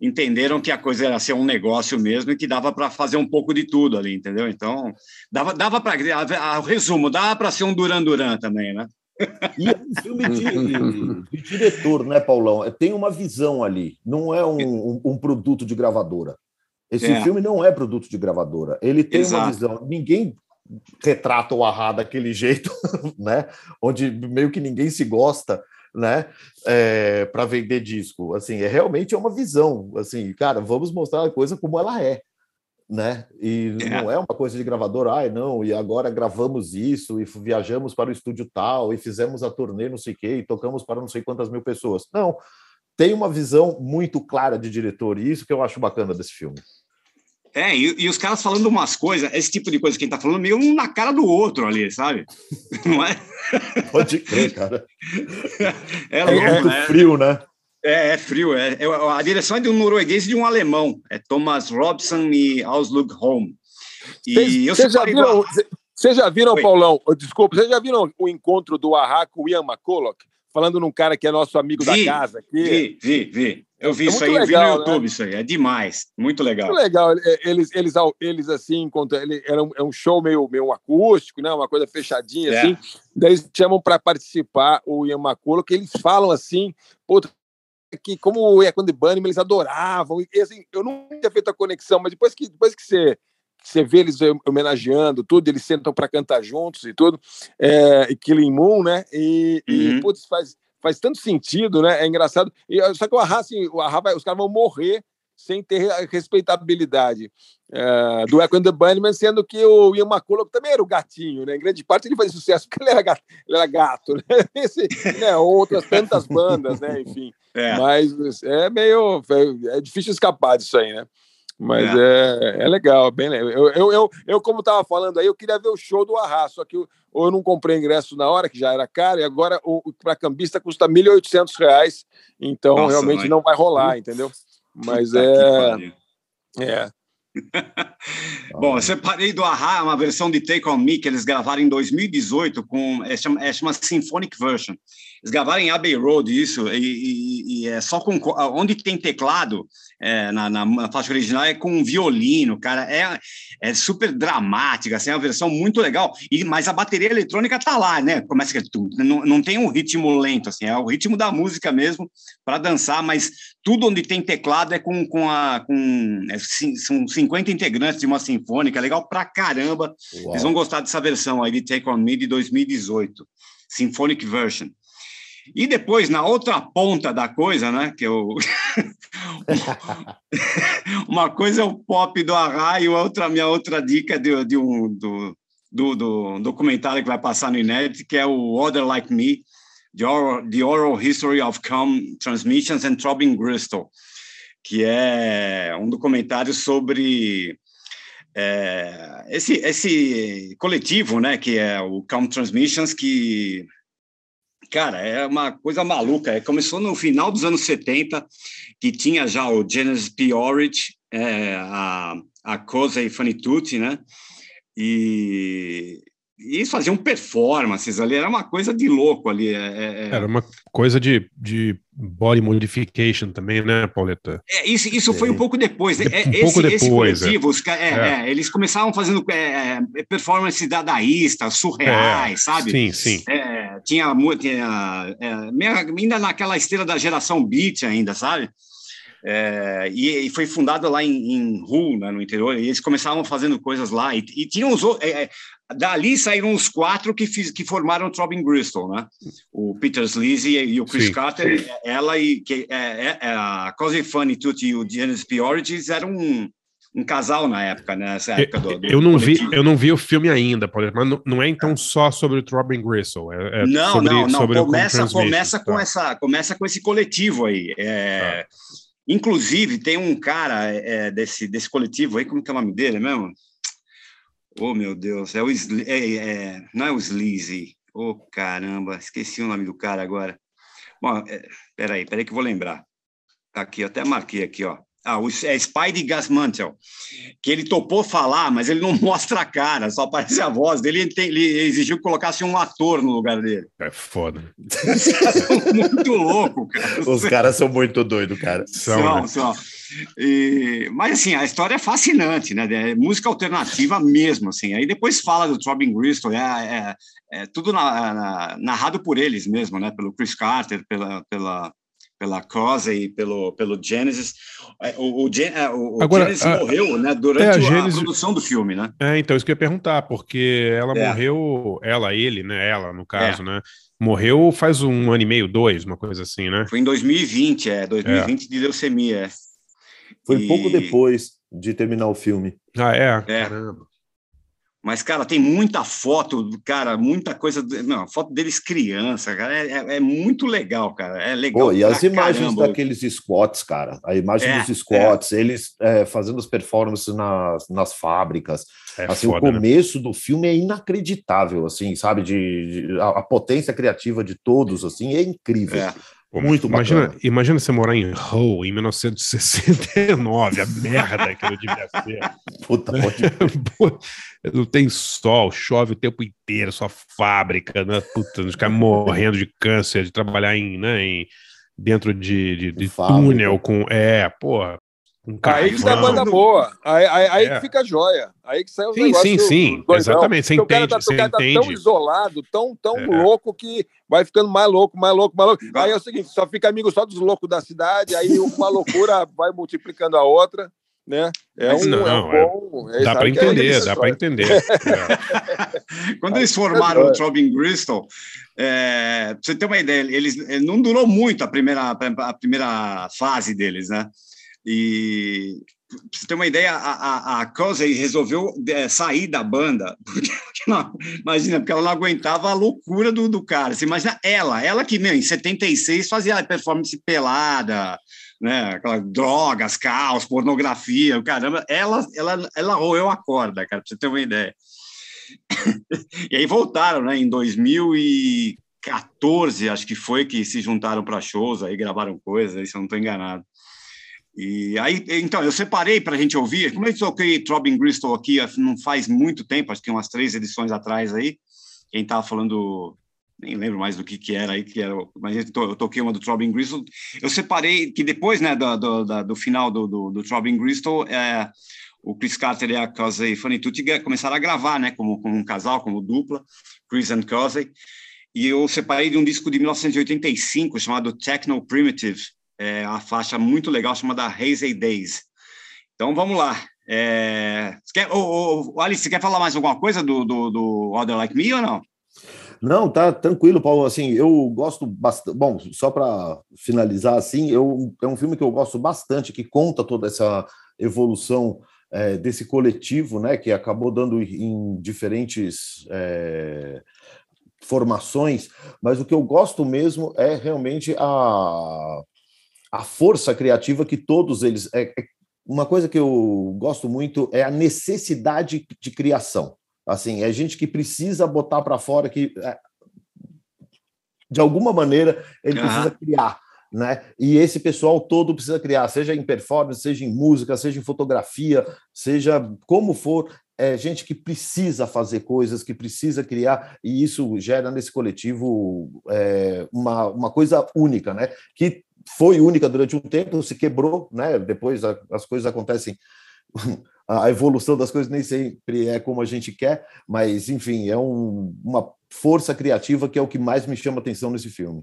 entenderam que a coisa era ser um negócio mesmo e que dava para fazer um pouco de tudo ali, entendeu? Então, dava, dava para. O resumo, dava para ser um Duran Duran também, né? E é um filme de, de, diretor, né, Paulão? Tem uma visão ali, não é um, um, um produto de gravadora. Esse é. filme não é produto de gravadora. Ele tem Exato. uma visão. Ninguém retrata o Arra daquele jeito, né? Onde meio que ninguém se gosta, né? É, para vender disco. Assim, é realmente é uma visão. Assim, cara, vamos mostrar a coisa como ela é. Né? E é. não é uma coisa de gravador, ai, não, e agora gravamos isso, e viajamos para o estúdio tal, e fizemos a turnê, não sei o quê, e tocamos para não sei quantas mil pessoas. Não, tem uma visão muito clara de diretor, e isso que eu acho bacana desse filme. É, e, e, os caras falando umas coisas, esse tipo de coisa que a gente tá falando, meio um na cara do outro ali, sabe? Não é? Pode crer, cara. É, é, louco, é muito né? frio, né? É, é frio. É, é, a direção é de um norueguês e de um alemão. É Thomas Robson e Auslook Home. E Vocês já viram, Vocês já viram, Paulão? Desculpa, vocês já viram o encontro do Arra com o Ian McCulloch? Falando num cara que é nosso amigo vi, da casa aqui. Vi, vi, vi. Eu vi é isso aí, legal, eu vi no né? YouTube né? isso aí, é demais, muito legal. Muito legal, eles, eles, eles assim, ele, era um, é um show meio, meio acústico, né? uma coisa fechadinha, é. assim, daí eles chamam para participar o McCulloch, que eles falam assim, puta, que como o Equan de Bunnyman, eles adoravam, e assim, eu não tinha feito a conexão, mas depois que, depois que você você vê eles homenageando tudo, eles sentam para cantar juntos e tudo, é, e Killing Moon, né? E, uhum. e putz, faz, faz tanto sentido, né? É engraçado. E, só que o Arra, assim, o Arra vai, os caras vão morrer sem ter respeitabilidade uh, do Echo and the Bunnymen, sendo que o Ian McCulloch também era o gatinho, né? Em grande parte ele fazia sucesso porque ele era gato, ele era gato né? Esse, né? Outras tantas bandas, né? Enfim. É. Mas é meio. É difícil escapar disso aí, né? Mas é. é, é, legal, bem legal. Eu, eu, eu, eu como estava falando aí, eu queria ver o show do Arra, só que eu, eu não comprei ingresso na hora, que já era caro, e agora o para cambista custa R$ 1.800, então Nossa, realmente mãe. não vai rolar, entendeu? Mas é. É. Bom, eu separei do Ahá uma versão de Take On Me que eles gravaram em 2018 com é chama, é chama Symphonic Version. Eles gravaram em Abbey Road isso e, e, e é só com onde tem teclado é, na, na, faixa original é com um violino, cara, é, é super dramática, assim, é uma versão muito legal, e, mas a bateria eletrônica tá lá, né, começa que não, não tem um ritmo lento, assim, é o ritmo da música mesmo, para dançar, mas tudo onde tem teclado é com, com a, com, é, são 50 integrantes de uma sinfônica, é legal pra caramba, Uau. eles vão gostar dessa versão aí de Take On Me de 2018, Symphonic Version. E depois, na outra ponta da coisa, né? Que eu... Uma coisa é o pop do Arra e outra, minha outra dica é de, de um, do, do, do documentário que vai passar no Inédito, que é o Other Like Me, The Oral, The Oral History of Com Transmissions and Throbbing Bristol, que é um documentário sobre é, esse, esse coletivo, né, que é o Com Transmissions, que Cara, é uma coisa maluca. É, começou no final dos anos 70, que tinha já o Genesis P. Orridge, é, a, a Cosa e Funny Tutti, né? E, e eles faziam performances ali, era uma coisa de louco ali. É, é, Era uma coisa de, de body modification também, né, Pauleta? É, isso, isso foi um pouco depois. né? É, um esse, pouco depois, coletivo, os é, É. é, eles começavam fazendo é, é, performances dadaístas, surreais, É, sabe? Sim, sim. É, tinha, tinha é, ainda naquela esteira da geração beat ainda, sabe? É, e, e foi fundado lá em, em Hull, né, no interior, e eles começavam fazendo coisas lá, e, e tinham os é, é, dali saíram os quatro que, fiz, que formaram o Throbbing Bristol, né? O Peter Sleazy e o Chris Sim, Carter, ela e que, é, é, é, a Cosy Funny Tutti e o Genesis P. Origins eram um, um casal na época, né? Nessa época do, do Eu não, vi, eu não vi o filme ainda, mas não, não é então só sobre o Throbbing Gristle. É, é não, sobre, não, não. sobre Começa, começa com tá. essa, começa com esse coletivo aí. É, Inclusive tem um cara é, desse desse coletivo aí, como que é o nome dele mesmo? Oh meu Deus, é o é, é, não é o Sleazy. Oh caramba, esqueci o nome do cara agora. Bom, é, peraí, peraí que eu vou lembrar. Tá aqui, até marquei aqui, ó. Ah, o é Spidey Gasmantel, que ele topou falar, mas ele não mostra a cara, só aparece a voz dele. Ele, tem- ele exigiu que colocasse um ator no lugar dele. É foda. Os caras são muito loucos, cara. Os caras são muito doidos, cara. São, né? são. E- mas assim, a história é fascinante, né? É música alternativa mesmo, assim. Aí depois fala do Throbbing Gristle, é, é- é tudo na- na- narrado por eles mesmo, né? Pelo Chris Carter, pela pela pela Cosa e pelo pelo Genesis. É, O, o, Gen- é, o- o Agora, Genesis a- morreu, né? Durante é, a a, Genesis- produção do filme, né? É, então, isso que eu ia perguntar, porque ela É. morreu, ela, ele, né? Ela, no caso, né? Morreu faz um ano e meio, dois, uma coisa assim, né? Foi em 2020, é, 2020 de leucemia. é. Foi E- pouco depois de terminar o filme. Ah, é? É. Caramba. Mas, cara, tem muita foto, cara, muita coisa. Não, foto deles criança, cara. É, é- é muito legal, cara. É legal. Pô, e as imagens caramba. daqueles squats, cara. A imagem É, dos squats, eles é, fazendo as performances nas, nas fábricas. É assim, foda, o né? começo do filme é inacreditável, assim, sabe? De, de- a, a potência criativa de todos, assim, é incrível. É. Pô, Muito imagina, bacana. imagina você morar em Hull em 1969, a merda que eu devia ser. Puta, pode... Não tem sol, chove o tempo inteiro, só fábrica, né? Puta, os caras morrendo de câncer, de trabalhar em, né, em dentro de, de, de túnel com. É, porra. Com Aí que dá carvão. banda boa. Aí, aí, aí É. que fica joia. Aí que sai os Sim, negócios sim, sim. doidão. Exatamente. Você o entende, tá, você o cara tá tão entende. isolado, tão, tão É. louco que vai ficando mais louco, mais louco, mais louco. Aí é o seguinte, só fica amigo só dos loucos da cidade, aí uma loucura vai multiplicando a outra, né? É Mas um, não, é um é- bom... é, Dá para é entender, isso, dá para entender. É. Quando eles formaram o Throbbing Bristol, é, pra você ter uma ideia, eles eh, não durou muito a primeira, a primeira fase deles, né? E pra você ter uma ideia, a, a, a Cosey resolveu eh, sair da banda, porque, não, imagina, porque ela não aguentava a loucura do, do cara. Você imagina ela, ela que, meu, em 76 fazia performance pelada, né? Aquela drogas, caos, pornografia, caramba, ela, ela, ela roeu a corda, cara, pra você ter uma ideia. E aí voltaram, né? Em 2014, acho que foi que se juntaram para shows, aí gravaram coisas, aí se eu não estou enganado. E aí, então, eu separei para a gente ouvir. Como eu toquei Throbbing Bristol aqui não faz muito tempo, acho que umas três edições atrás aí. Quem estava falando, nem lembro mais do que, que era aí, que era, mas eu to- eu toquei uma do Throbbing Bristol. Eu separei que depois, né, do, do, do final do, do, do Throbbing Bristol, é, o Chris Carter e a Cosey Funny Tutti começaram a gravar, né, como, como um casal, como dupla, Chris and Cosey. E eu separei de um disco de 1985 chamado Techno Primitive, é, a faixa muito legal chamada Hazy Days. Então vamos lá. É, quer, ô, Alice, você quer falar mais alguma coisa do, do, do Other Like Me ou não? Não, tá tranquilo, Paulo. Assim, eu gosto bastante. Bom, só para finalizar, assim, eu, é um filme que eu gosto bastante, que conta toda essa evolução é, desse coletivo, né, que acabou dando em diferentes é, formações. Mas o que eu gosto mesmo é realmente a, a força criativa que todos eles. É, é, uma coisa que eu gosto muito é a necessidade de criação. Assim, é gente que precisa botar para fora que é, de alguma maneira ele Aham. precisa criar, né? E esse pessoal todo precisa criar, seja em performance, seja em música, seja em fotografia, seja como for, é gente que precisa fazer coisas, que precisa criar, e isso gera nesse coletivo é, uma, uma coisa única, né? Que foi única durante um tempo, se quebrou, né? Depois a- as coisas acontecem a evolução das coisas nem sempre é como a gente quer, mas enfim, é um- uma força criativa que é o que mais me chama atenção nesse filme.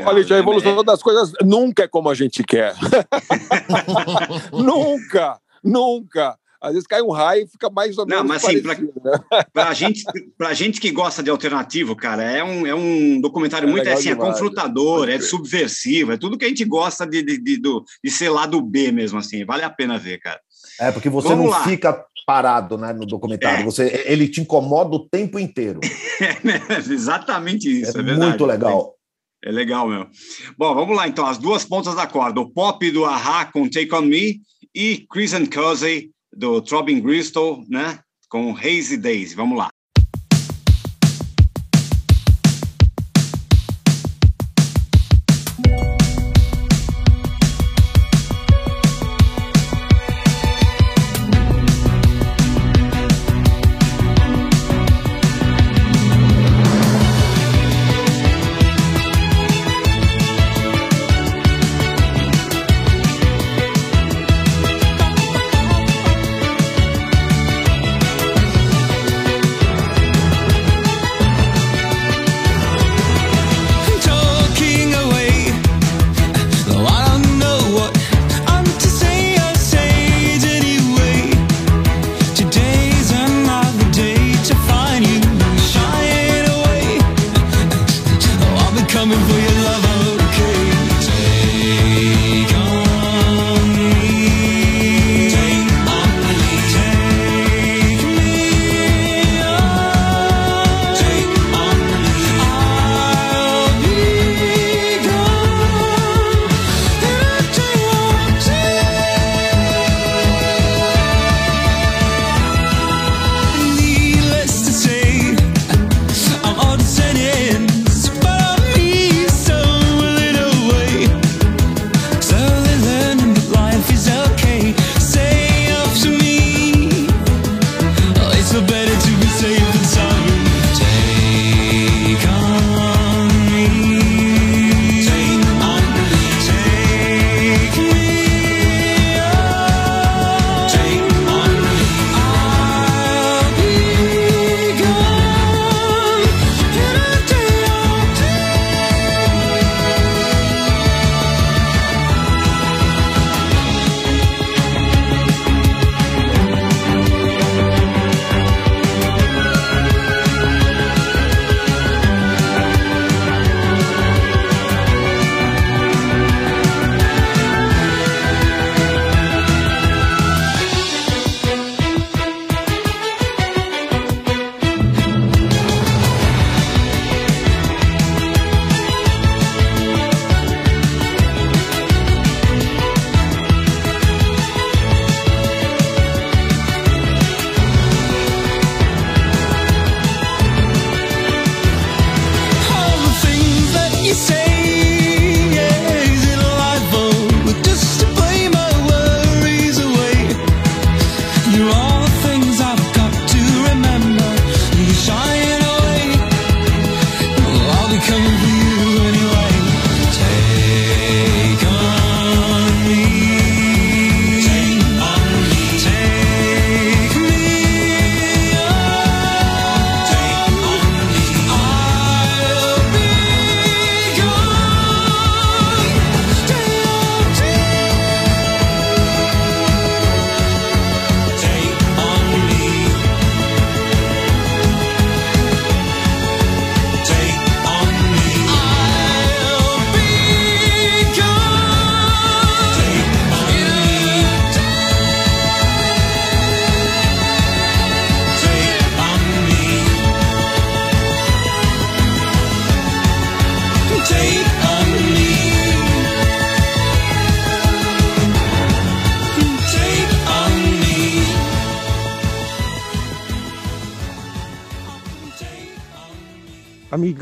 Olha, gente, a evolução das coisas nunca é como a gente quer. nunca, nunca. Às vezes cai um raio e fica mais ou menos Não, mas assim, pra, parecido, né? gente, pra gente que gosta de alternativo, cara, é um, é um documentário É muito assim, é demais, confrontador, pode é crer. subversivo, é tudo que a gente gosta de, de, de, do- de ser lado B mesmo, assim. Vale a pena ver, cara. É porque você Vamos não lá. fica parado né, no documentário, É. você, ele te incomoda o tempo inteiro. Exatamente isso, é, é verdade. muito legal. É legal mesmo. Bom, vamos lá então, as duas pontas da corda. O pop do Ahá com Take On Me e Chris and Cozy do Throbbing Gristle, né? Com Hazy Days. Vamos lá.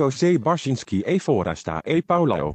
Amigo se Barsinski e Forasta e Paolo.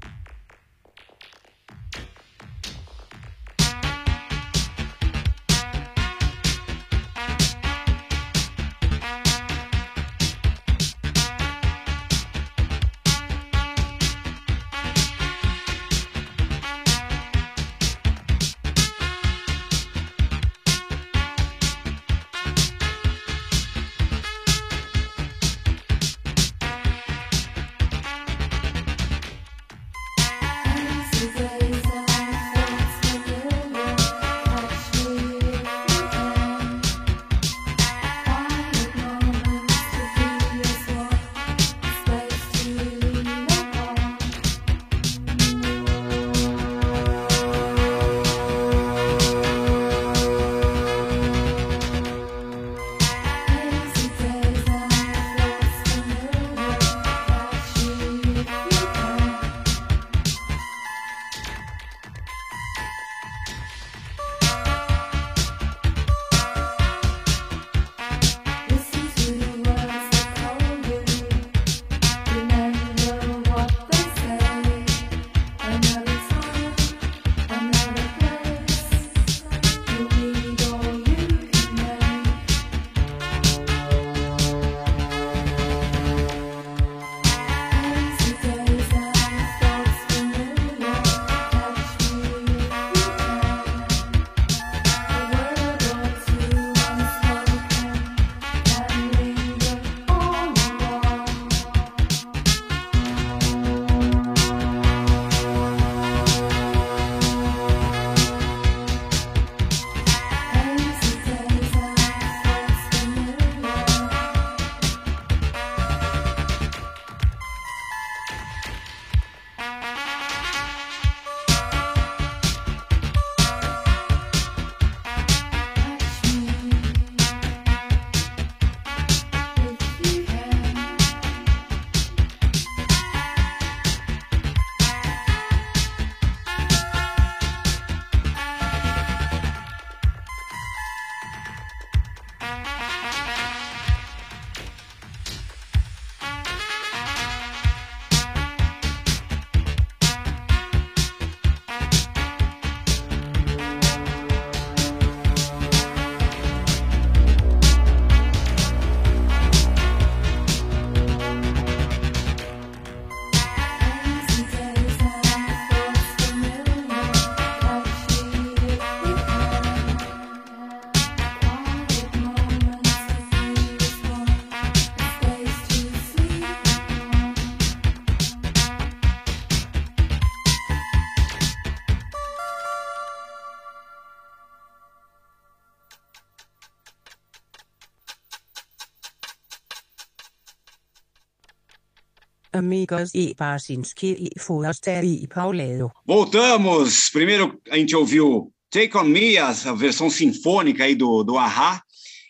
Amigos e Barsinski e Forasta e Paulado. Voltamos! Primeiro a gente ouviu Take On Me, a versão sinfônica aí do, do Ahá,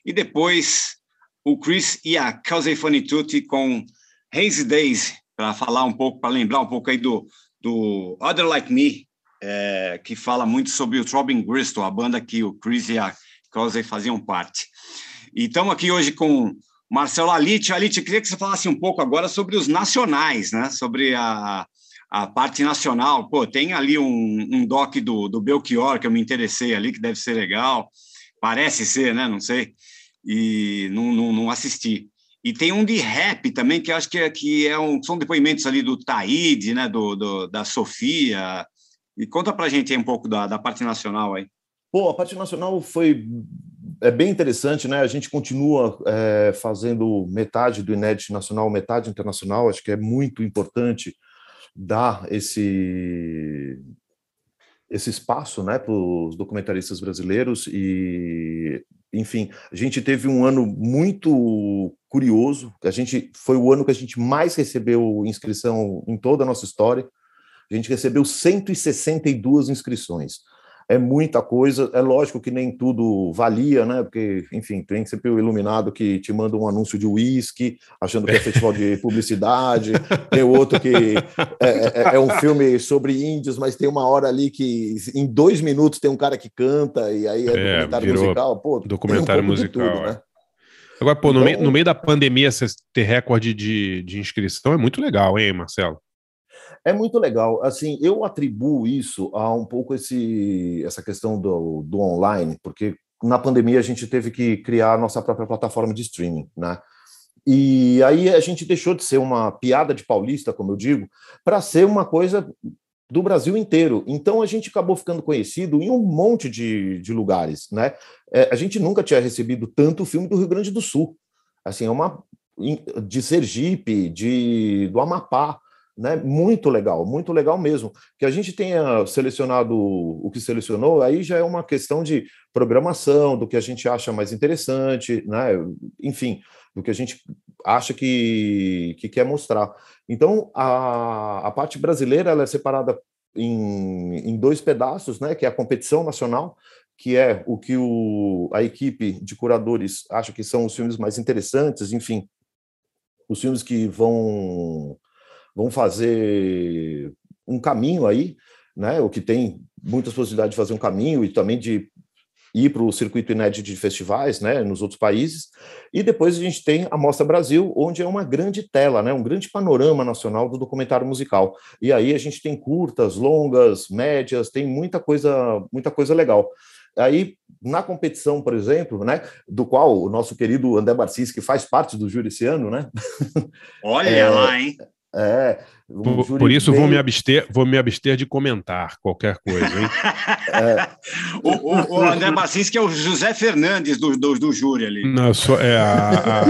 e depois o Chris e a Cause Funny Tutti com Hazy Days, para falar um pouco, para lembrar um pouco aí do, do Other Like Me, é, que fala muito sobre o Throbbing Gristle, a banda que o Chris e a Cause faziam parte. E estamos aqui hoje com Marcelo Alite. Alite, queria que você falasse um pouco agora sobre os nacionais, né? Sobre a, a parte nacional. Pô, tem ali um, um doc do, do Belchior que eu me interessei ali, que deve ser legal. Parece ser, né? Não sei. E não, não, não assisti. E tem um de rap também, que acho que, é, que é um, são depoimentos ali do Taíde, né? Do, do, da Sofia. E conta pra gente aí um pouco da, da parte nacional aí. Pô, a parte nacional foi é bem interessante, né? A gente continua é, fazendo metade do inédito nacional, metade internacional. Acho que é muito importante dar esse esse espaço, né, para os documentaristas brasileiros e, enfim, a gente teve um ano muito curioso. A gente foi o ano que a gente mais recebeu inscrição em toda a nossa história. A gente recebeu 162 inscrições é muita coisa. É lógico que nem tudo valia, né? Porque, enfim, tem sempre o iluminado que te manda um anúncio de uísque, achando que é festival de publicidade. Tem outro que é, é, é, um filme sobre índios, mas tem uma hora ali que em dois minutos tem um cara que canta e aí é, É, documentário musical. Pô, um documentário de musical, tudo, é. né? Agora, pô, no, Então- meio, no meio da pandemia, você ter recorde de, de inscrição é muito legal, hein, Marcelo? É muito legal. Assim, eu atribuo isso a um pouco esse, essa questão do, do online, porque na pandemia a gente teve que criar a nossa própria plataforma de streaming, né? E aí a gente deixou de ser uma piada de paulista, como eu digo, para ser uma coisa do Brasil inteiro. Então a gente acabou ficando conhecido em um monte de, de lugares, né? É, a gente nunca tinha recebido tanto filme do Rio Grande do Sul. Assim, é uma de Sergipe, de do Amapá, né? Muito legal, muito legal mesmo. Que a gente tenha selecionado o que selecionou, aí já é uma questão de programação, do que a gente acha mais interessante, né? Enfim, do que a gente acha que, que quer mostrar. Então, a, a parte brasileira ela é separada em, em dois pedaços, né? Que é a competição nacional, que é o que o, a equipe de curadores acha que são os filmes mais interessantes, enfim, os filmes que vão vão fazer um caminho aí, né? O que tem muitas possibilidades de fazer um caminho e também de ir para o circuito inédito de festivais, né, nos outros países. E depois a gente tem a Mostra Brasil, onde é uma grande tela, né, um grande panorama nacional do documentário musical. E aí a gente tem curtas, longas, médias, tem muita coisa, muita coisa legal. Aí, na competição, por exemplo, né, do qual o nosso querido André Barcis, que faz parte do júri esse ano, né? Olha É, lá, hein? É, um Por, júri por isso, bem- vou me abster, vou me abster de comentar qualquer coisa, hein? O, o, o André Bassins, que é o José Fernandes do, do, do júri ali. Não, sou, é a,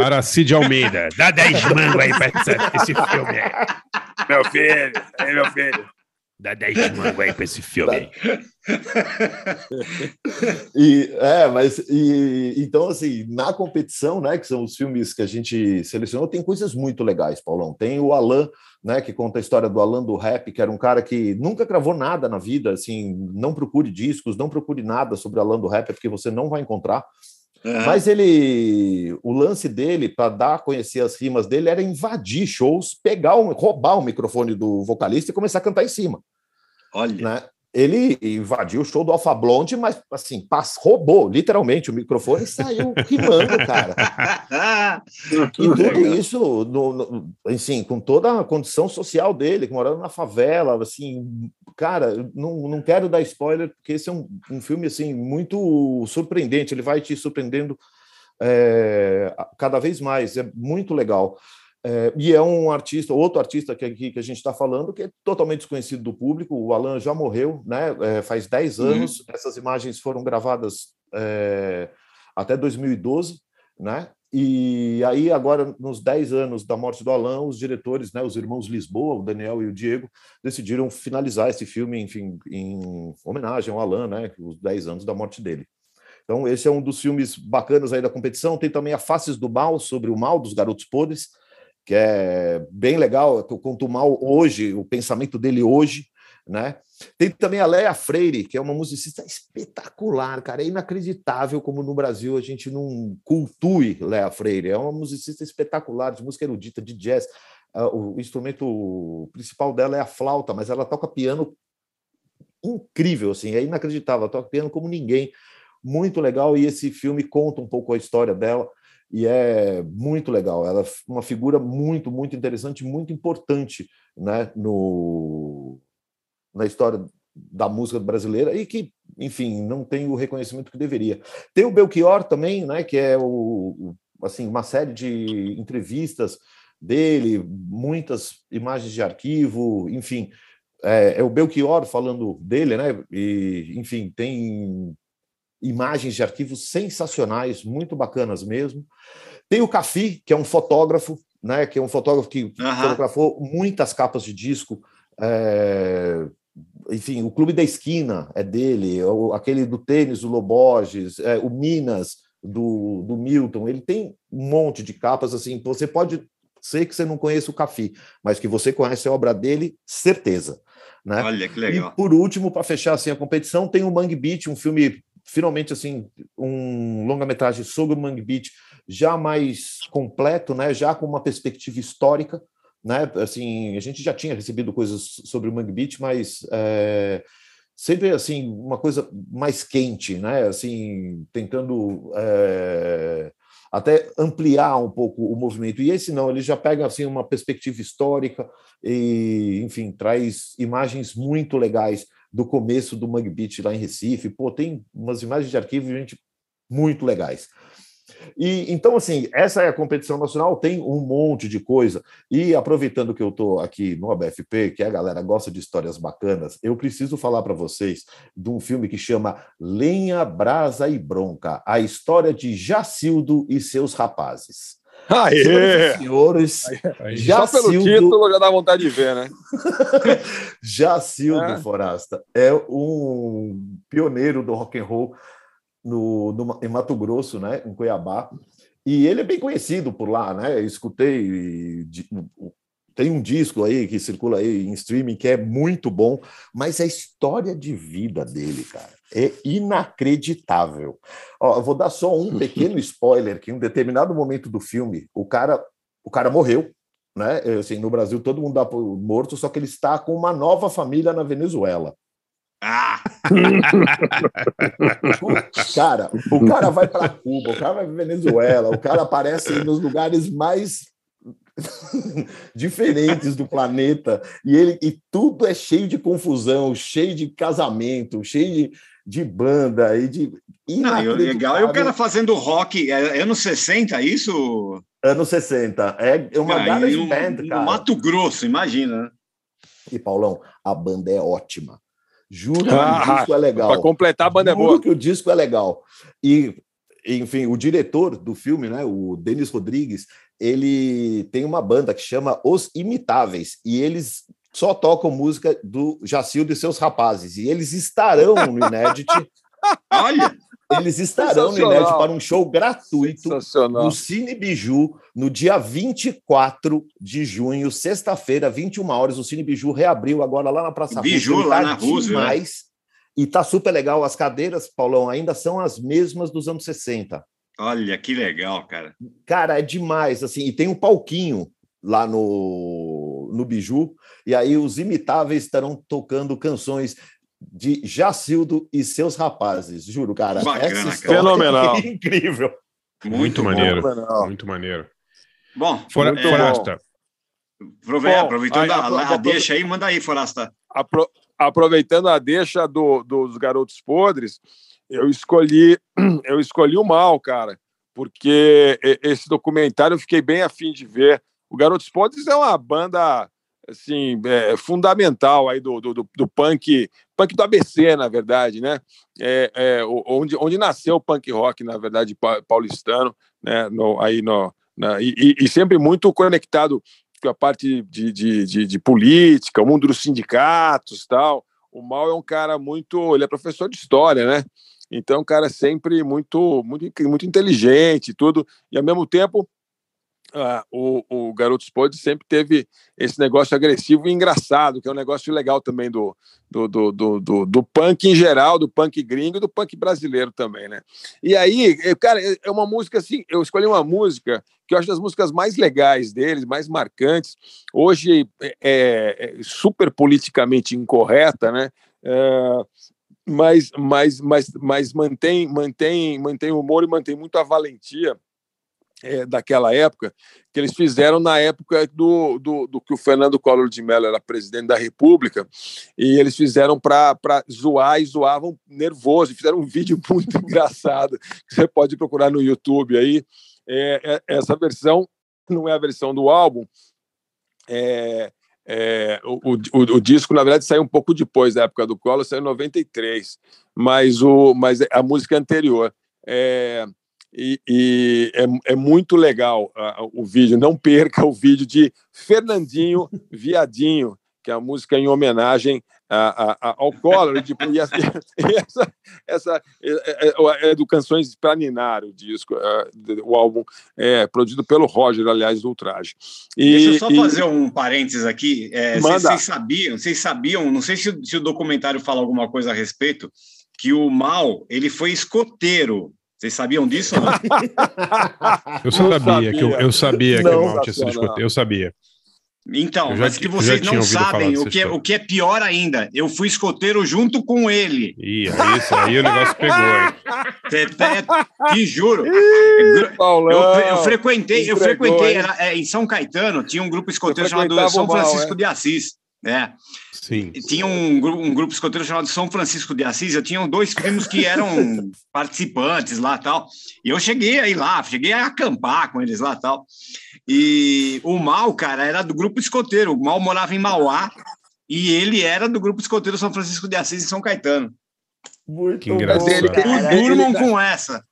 a Aracide Almeida. Dá 10 mangos aí pra essa- esse filme aí. Meu filho, aí, meu filho. Dá 10 mangos aí pra esse filme aí. E, é, mas e, então, assim, na competição, né, que são os filmes que a gente selecionou, tem coisas muito legais, Paulão. Tem o Alan, né, que conta a história do Alan do rap, que era um cara que nunca gravou nada na vida, assim, não procure discos, não procure nada sobre Alan do rap, porque você não vai encontrar. Aham. Mas ele, o lance dele para dar a conhecer as rimas dele era invadir shows, pegar, o, roubar o microfone do vocalista e começar a cantar em cima Olha. né? Ele invadiu o show do Alfa Blonde, mas assim, pass- roubou literalmente o microfone e saiu rimando, cara. E tudo isso, no, no, assim, com toda a condição social dele, morando na favela, assim, cara, não, não quero dar spoiler, porque esse é um, um filme, assim, muito surpreendente, ele vai te surpreendendo é, cada vez mais, é muito legal. É, e é um artista, outro artista que, aqui que a gente está falando, que é totalmente desconhecido do público. O Alan já morreu, né? É, faz 10 Uhum. anos. Essas imagens foram gravadas é, até 2012, né? E aí, agora, nos 10 anos da morte do Alan, os diretores, né, os irmãos Lisboa, o Daniel e o Diego, decidiram finalizar esse filme, enfim, em homenagem ao Alan, né? Os 10 anos da morte dele. Então, esse é um dos filmes bacanas aí da competição. Tem também a Faces do Mal, sobre o mal dos garotos podres, que é bem legal, eu conto mal hoje, o pensamento dele hoje, né? Tem também a Leia Freire, que é uma musicista espetacular, cara, é inacreditável como no Brasil a gente não cultue Leia Freire, é uma musicista espetacular, de música erudita, de jazz, o instrumento principal dela é a flauta, mas ela toca piano incrível, assim, é inacreditável, ela toca piano como ninguém, muito legal, e esse filme conta um pouco a história dela, e é muito legal. Ela é uma figura muito, muito interessante, muito importante né, no, na história da música brasileira e que, enfim, não tem o reconhecimento que deveria. Tem o Belchior também, né, que é o, assim, uma série de entrevistas dele, muitas imagens de arquivo, enfim. É, é o Belchior falando dele, né? E, enfim, tem imagens de arquivos sensacionais, muito bacanas mesmo. Tem o Cafi, que é um fotógrafo, né? Que é um fotógrafo que Aham. fotografou muitas capas de disco. é, enfim, o Clube da Esquina é dele, aquele do tênis, do Loborges, é, o Minas, do, do Milton. Ele tem um monte de capas, assim, você pode ser que você não conheça o Cafi, mas que você conhece a obra dele, certeza. Né? Olha que legal. E por último, para fechar assim a competição, tem o Mangue Beach, um filme finalmente assim, um longa-metragem sobre o Mangue Beach, já mais completo, né, já com uma perspectiva histórica, né? Assim, a gente já tinha recebido coisas sobre o Mangue Beach, mas é, sempre assim uma coisa mais quente, né? Assim, tentando é, até ampliar um pouco o movimento. E esse não, ele já pega assim uma perspectiva histórica e, enfim, traz imagens muito legais do começo do Mug Beach lá em Recife. Pô, tem umas imagens de arquivo, gente, muito legais. E então, assim, essa é a competição nacional, tem um monte de coisa. E aproveitando que eu estou aqui no ABFP, que a galera gosta de histórias bacanas, eu preciso falar para vocês de um filme que chama Lenha, Brasa e Bronca a história de Jacildo e seus rapazes. Aê! Senhoras e senhores, Só pelo título já dá vontade de ver, né? Jacildo É. Forasta é um pioneiro do rock and roll no, no- em Mato Grosso, né, em Cuiabá. E ele é bem conhecido por lá, né? Eu escutei de- tem um disco aí que circula aí em streaming que é muito bom, mas a história de vida dele, cara, é inacreditável. Ó, eu vou dar só um pequeno spoiler que em um determinado momento do filme, o cara, o cara morreu, né? Assim, no Brasil todo mundo dá por morto, só que ele está com uma nova família na Venezuela. Ah! O cara, o cara vai para Cuba, o cara vai para Venezuela, o cara aparece nos lugares mais diferentes do planeta e ele e tudo é cheio de confusão, cheio de casamento, cheio de, de banda e de Não, e o legal é o inacreditável. cara fazendo rock. É anos 60, isso? anos 60. É uma Ah, garage e no, band, no cara. Mato Grosso, imagina. né? E Paulão, a banda é ótima. Juro Ah, que o disco é legal. Para completar, a banda é Juro boa. que o disco é legal. E, enfim, o diretor do filme, né, o Denis Rodrigues, ele tem uma banda que chama Os Imitáveis, e eles só tocam música do Jacildo e seus rapazes. E eles estarão no Inédit. Olha! Eles estarão no Sensacional. Inédit para um show gratuito no Cine Biju no dia 24 de junho, sexta-feira, 21 horas. O Cine Biju reabriu agora lá na Praça Biju, lá tá na Roosevelt, demais. E tá super legal. As cadeiras, Paulão, ainda são as mesmas dos anos 60. Olha que legal, cara. Cara, é demais, assim. E tem um palquinho lá no, no Biju. E aí os imitáveis estarão tocando canções de Jacildo e seus rapazes. Juro, cara. Bacana, essa cara. história Fenomenal. é incrível. Muito, bom. maneiro. Fenomenal. Muito maneiro. Bom, Fora, Muito Forasta, aprove- Bom, aproveitando aí, a, a apro- deixa aí, manda aí, Forasta. Apro- aproveitando a deixa do- dos garotos podres, eu escolhi eu escolhi o mal, cara, porque esse documentário eu fiquei bem afim de ver. O Garotos Podres é uma banda assim é, fundamental aí do, do, do- do punk punk do ABC, na verdade, né? É, é, onde, onde nasceu o punk rock, na verdade, pa- paulistano, né? No, aí no, na- e, e- sempre muito conectado com a parte de, de, de, de política, o mundo dos sindicatos tal. O Mal é um cara muito. Ele é professor de história, né? Então, um cara sempre muito, muito, muito inteligente tudo. E, ao mesmo tempo, ah, o, o Garotos Podres sempre teve esse negócio agressivo e engraçado, que é um negócio legal também do, do, do, do, do, do punk em geral, do punk gringo e do punk brasileiro também, né? E aí, eh, cara, é é uma música assim, eu escolhi uma música que eu acho das músicas mais legais deles, mais marcantes. Hoje é, é super politicamente incorreta, né? É, mas, mas, mas, mas mantém, mantém, mantém o humor e mantém muito a valentia é, daquela época, que eles fizeram na época do, do, do que o Fernando Collor de Mello era presidente da República, e eles fizeram para zoar e zoavam nervoso, e fizeram um vídeo muito engraçado, que você pode procurar no YouTube aí. É, é, essa versão não é a versão do álbum, é, é, o, o, o, disco, na verdade, saiu um pouco depois da época do Collor, saiu em 93, mas, o, mas a música é anterior. É, e, e é, é, muito legal uh, o vídeo. Não perca o vídeo de Fernandinho Viadinho, que é a música em homenagem a, a, a, ao Collor. Tipo, e, essa, essa, essa é, é, é, do Canções para Ninar, o disco, uh, o álbum é produzido pelo Roger, aliás, do Ultraje. E, Deixa eu só e, fazer um parênteses aqui. É, vocês, vocês, sabiam, vocês sabiam, não sei se, se o documentário fala alguma coisa a respeito, que o Mal ele foi escoteiro vocês sabiam disso ou não? eu sabia, sabia, que eu, eu sabia não, que o mal tinha sido escoteiro. Eu sabia. Então, Eu já mas que eu vocês não sabem, o que, é, o que é pior ainda, eu fui escoteiro junto com ele. Ih, isso aí o negócio pegou, hein? Te, te, te juro. Eu, Paulão, eu frequentei, eu entregou, frequentei, hein? era, é, em São Caetano, tinha um grupo escoteiro chamado São o mal, Francisco é? de Assis. É. Sim. E Tinha um, gru- um grupo escoteiro chamado São Francisco de Assis. Eu tinha dois primos que eram participantes lá tal. E eu cheguei aí lá, cheguei a acampar com eles lá tal. E o Mal, cara, era do grupo escoteiro. O Mal morava em Mauá e ele era do grupo escoteiro São Francisco de Assis em São Caetano. Muito Que engraçado. Não durmam com essa.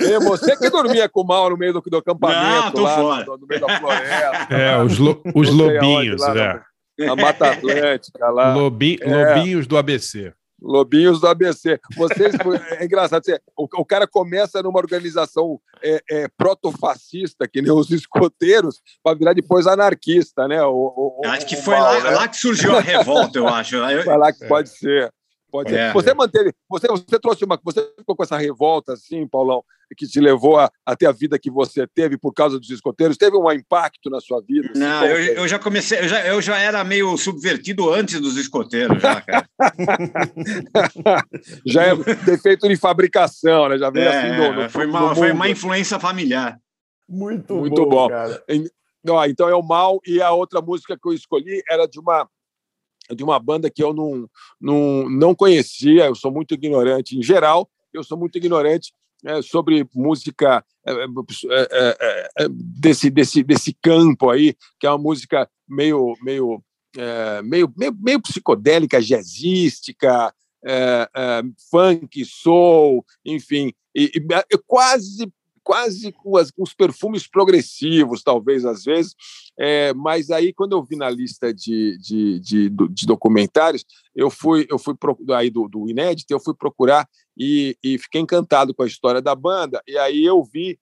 É você que dormia com o mal no meio do, do acampamento, Não, tô lá, fora. no, no meio da floresta. É, os, lo- os lobinhos, lá né? Na Mata Atlântica lá. Lobi- É. Lobinhos do ABC. Lobinhos do ABC. Vocês, é engraçado, você- o, o cara começa numa organização é, é, protofascista, que nem os escoteiros, para virar depois anarquista, né? O, o- acho que foi mal, lá, né? lá que surgiu a revolta, eu acho. Eu- Vai lá que pode ser. Pode ser. É. Você manteve, você, você trouxe uma, você ficou com essa revolta assim, Paulão, que te levou a, a ter a vida que você teve por causa dos escoteiros. Teve um impacto na sua vida? assim, Não, eu, foi? eu já comecei, eu já, eu já era meio subvertido antes dos escoteiros, já, cara. já é defeito de fabricação, né? Já vem É, assim no, no, foi, no uma, foi uma influência familiar. Muito, Muito bom, bom. cara. Ó, então é o mal e a outra música que eu escolhi era de uma de uma banda que eu não, não, não conhecia, eu sou muito ignorante em geral, eu sou muito ignorante é, sobre música é, é, é, é, desse, desse, desse campo aí, que é uma música meio, meio, é, meio, meio, meio psicodélica, jazzística, é, é, funk, soul, enfim, e, e quase quase com, as, com, os perfumes progressivos, talvez, às vezes. É, mas aí, quando eu vi na lista de, de, de, de documentários, eu fui, eu fui aí do, do inédito, eu fui procurar e, e, fiquei encantado com a história da banda. E aí eu vi,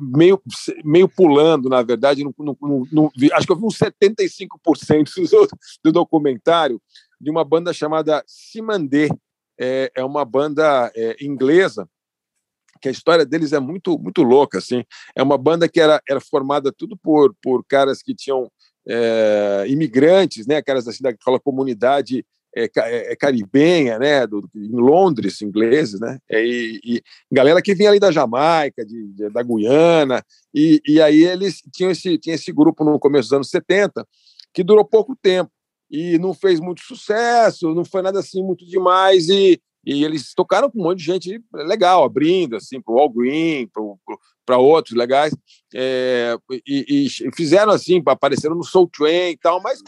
meio, meio pulando, na verdade, no, no, no, acho que eu vi uns 75% do, do documentário de uma banda chamada Simandê. É, é uma banda é, inglesa que a história deles é muito muito louca assim. É uma banda que era, era formada tudo por por caras que tinham é, imigrantes né caras assim daquela comunidade é, é, caribenha né do, em Londres ingleses né e, e, galera que vinha ali da Jamaica de, de, da Guiana e, e aí eles tinham esse tinha esse grupo no começo dos anos 70 que durou pouco tempo e não fez muito sucesso não foi nada assim muito demais e e eles tocaram com um monte de gente legal, abrindo assim para o All Green, para outros legais, é, e, e, fizeram assim, apareceram no Soul Train e tal, mas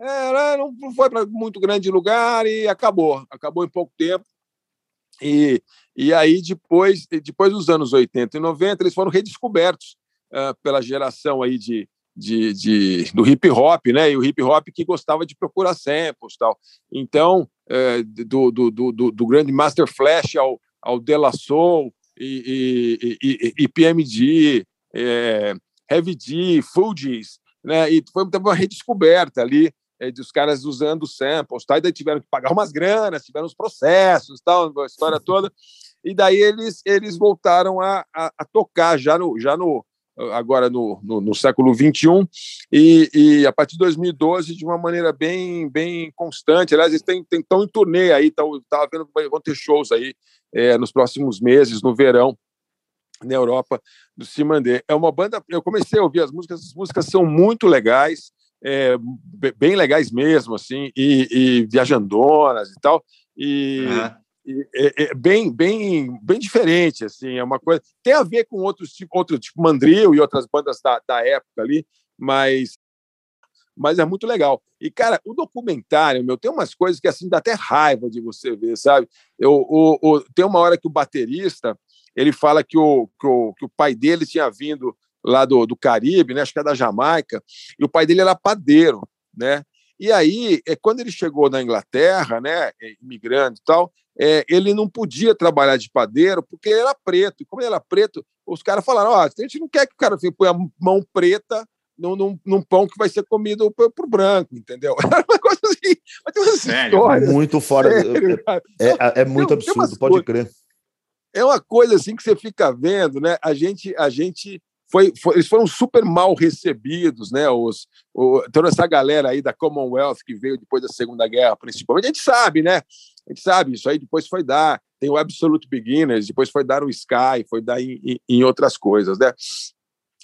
é, não foi para muito grande lugar e acabou, acabou em pouco tempo. E, e aí, depois, depois dos anos 80 e 90, eles foram redescobertos uh, pela geração aí de, de, de, do hip hop, né? E o hip hop que gostava de procurar samples tal. Então, é, do, do, do, do, grande Master Flash ao, ao De La Soul e, e, e, e PMD, é, Heavy D, Fugees, né? E foi uma redescoberta ali é, dos caras usando samples, tá? E daí tiveram que pagar umas granas, tiveram os processos, tal, a história toda. E daí eles eles voltaram a, a, a tocar já no já no agora no, no, no século 21 e, e, a partir de 2012 de uma maneira bem bem constante. Aliás eles têm, estão em turnê aí estão tava vendo que vão ter shows aí é, nos próximos meses no verão na Europa do Simandê. É uma banda eu comecei a ouvir as músicas as músicas são muito legais é, bem legais mesmo assim e, e viajandonas e tal e é, é, bem, bem, bem diferente, assim, é uma coisa. Tem a ver com outros tipo, outro tipo Mandril e outras bandas da, da época ali, mas, mas é muito legal. E cara, o documentário, meu, tem umas coisas que assim dá até raiva de você ver, sabe? Eu, o, o, tem uma hora que o baterista ele fala que o, que o, que o pai dele tinha vindo lá do, do Caribe, né? Acho que é da Jamaica, e o pai dele era padeiro, né? E aí, é, quando ele chegou na Inglaterra, né, imigrante e tal, é, ele não podia trabalhar de padeiro porque ele era preto. E como ele era preto, os caras falaram: oh, a gente não quer que o cara ponha a mão preta num, num, num, pão que vai ser comido por, por branco, entendeu? Era uma coisa assim. Mas tem umas histórias. Muito fora. Sério, é, é, é, muito tem, absurdo, tem pode crer. É uma coisa assim que você fica vendo, né? A gente, a gente foi, foi- eles foram super mal recebidos, né? Os, o- toda essa galera aí da Commonwealth que veio depois da Segunda Guerra, principalmente, a gente sabe, né? A gente sabe, isso aí depois foi dar. Tem o Absolute Beginners, depois foi dar o Sky, foi dar em, em- em outras coisas, né?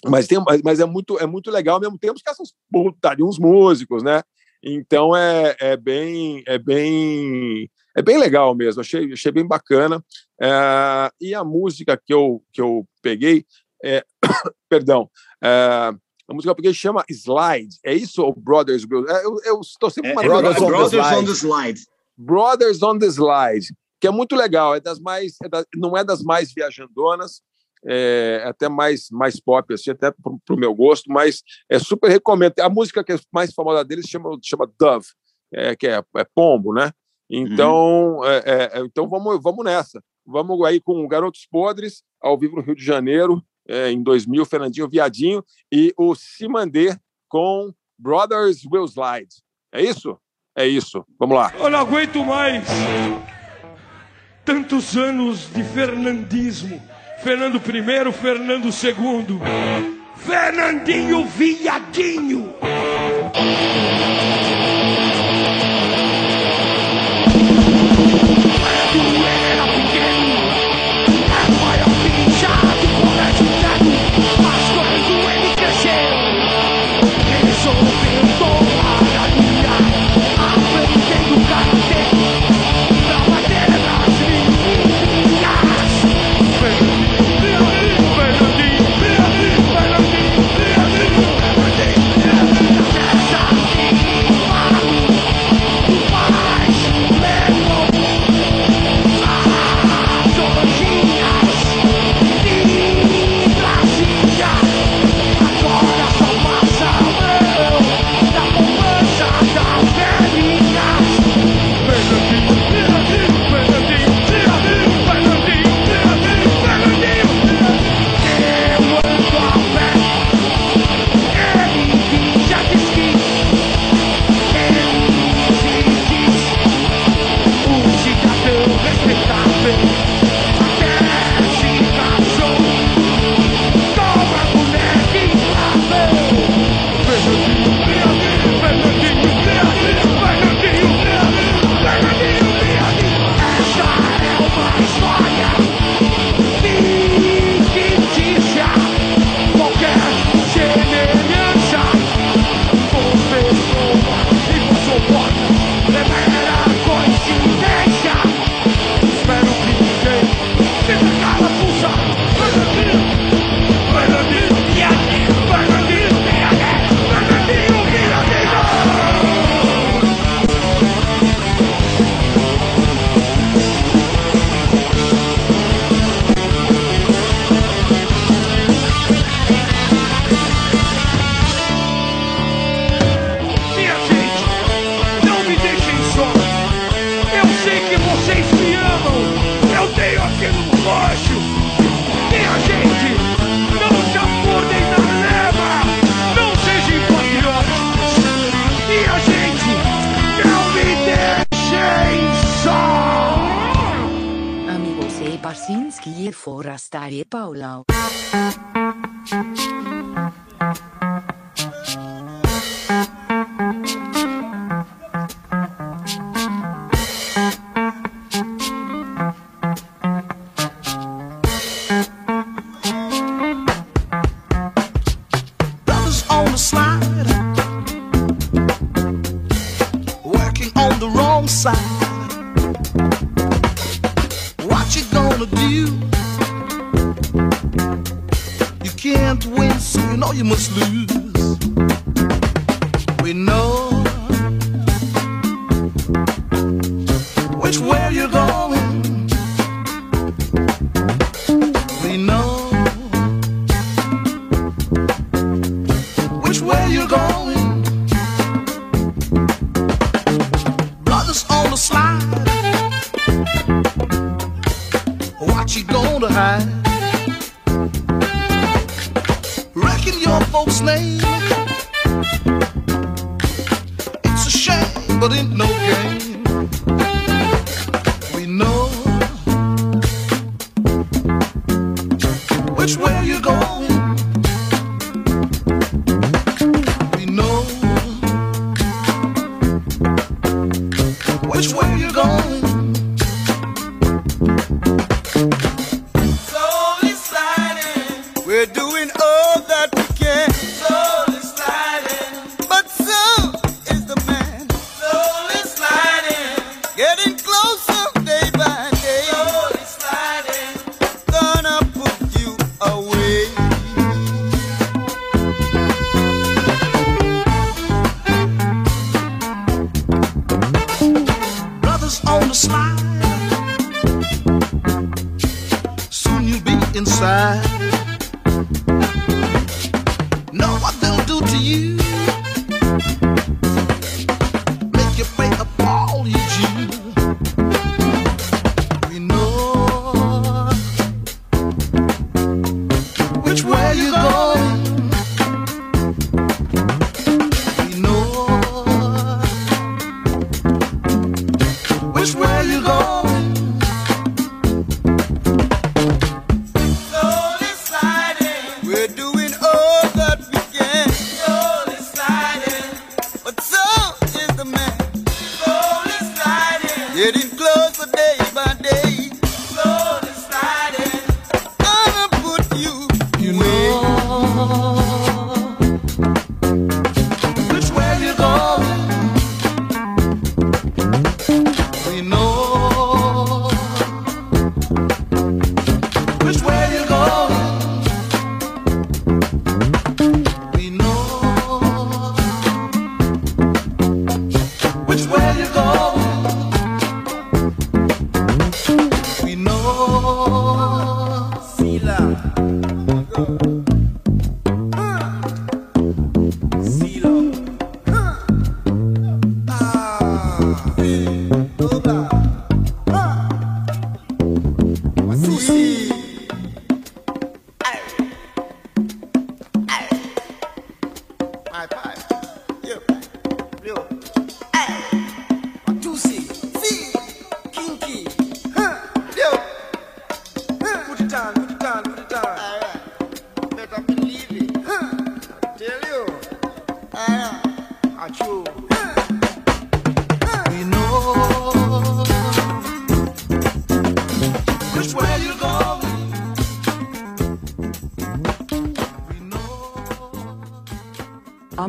Mas, tem, mas- é muito, é muito legal ao mesmo tempo que essas puta de uns músicos, né? Então é, é bem é bem é bem legal mesmo. Achei, achei bem bacana. É, e a música que eu que eu peguei é, perdão, é, a música que eu peguei chama Slide. É isso ou Brothers? É, eu, eu estou sempre É, é mandando- Brothers on the Brothers on the Slide. Brothers on the Slide, que é muito legal. É das mais, é da- não é das mais viajandonas, é até mais, mais pop, assim, até pro, pro meu gosto, mas é super recomendo. A música que é mais famosa deles chama, chama Dove, é, que é, é pombo, né? Então, é, é, é, então vamos, vamos nessa. Vamos aí com Garotos Podres, ao vivo no Rio de Janeiro, é, em 2000, Fernandinho Viadinho, e o Simandê com Brothers Will Slide. É isso? É isso. Vamos lá. Eu não aguento mais tantos anos de fernandismo. Fernando I, Fernando II. Fernandinho Viadinho.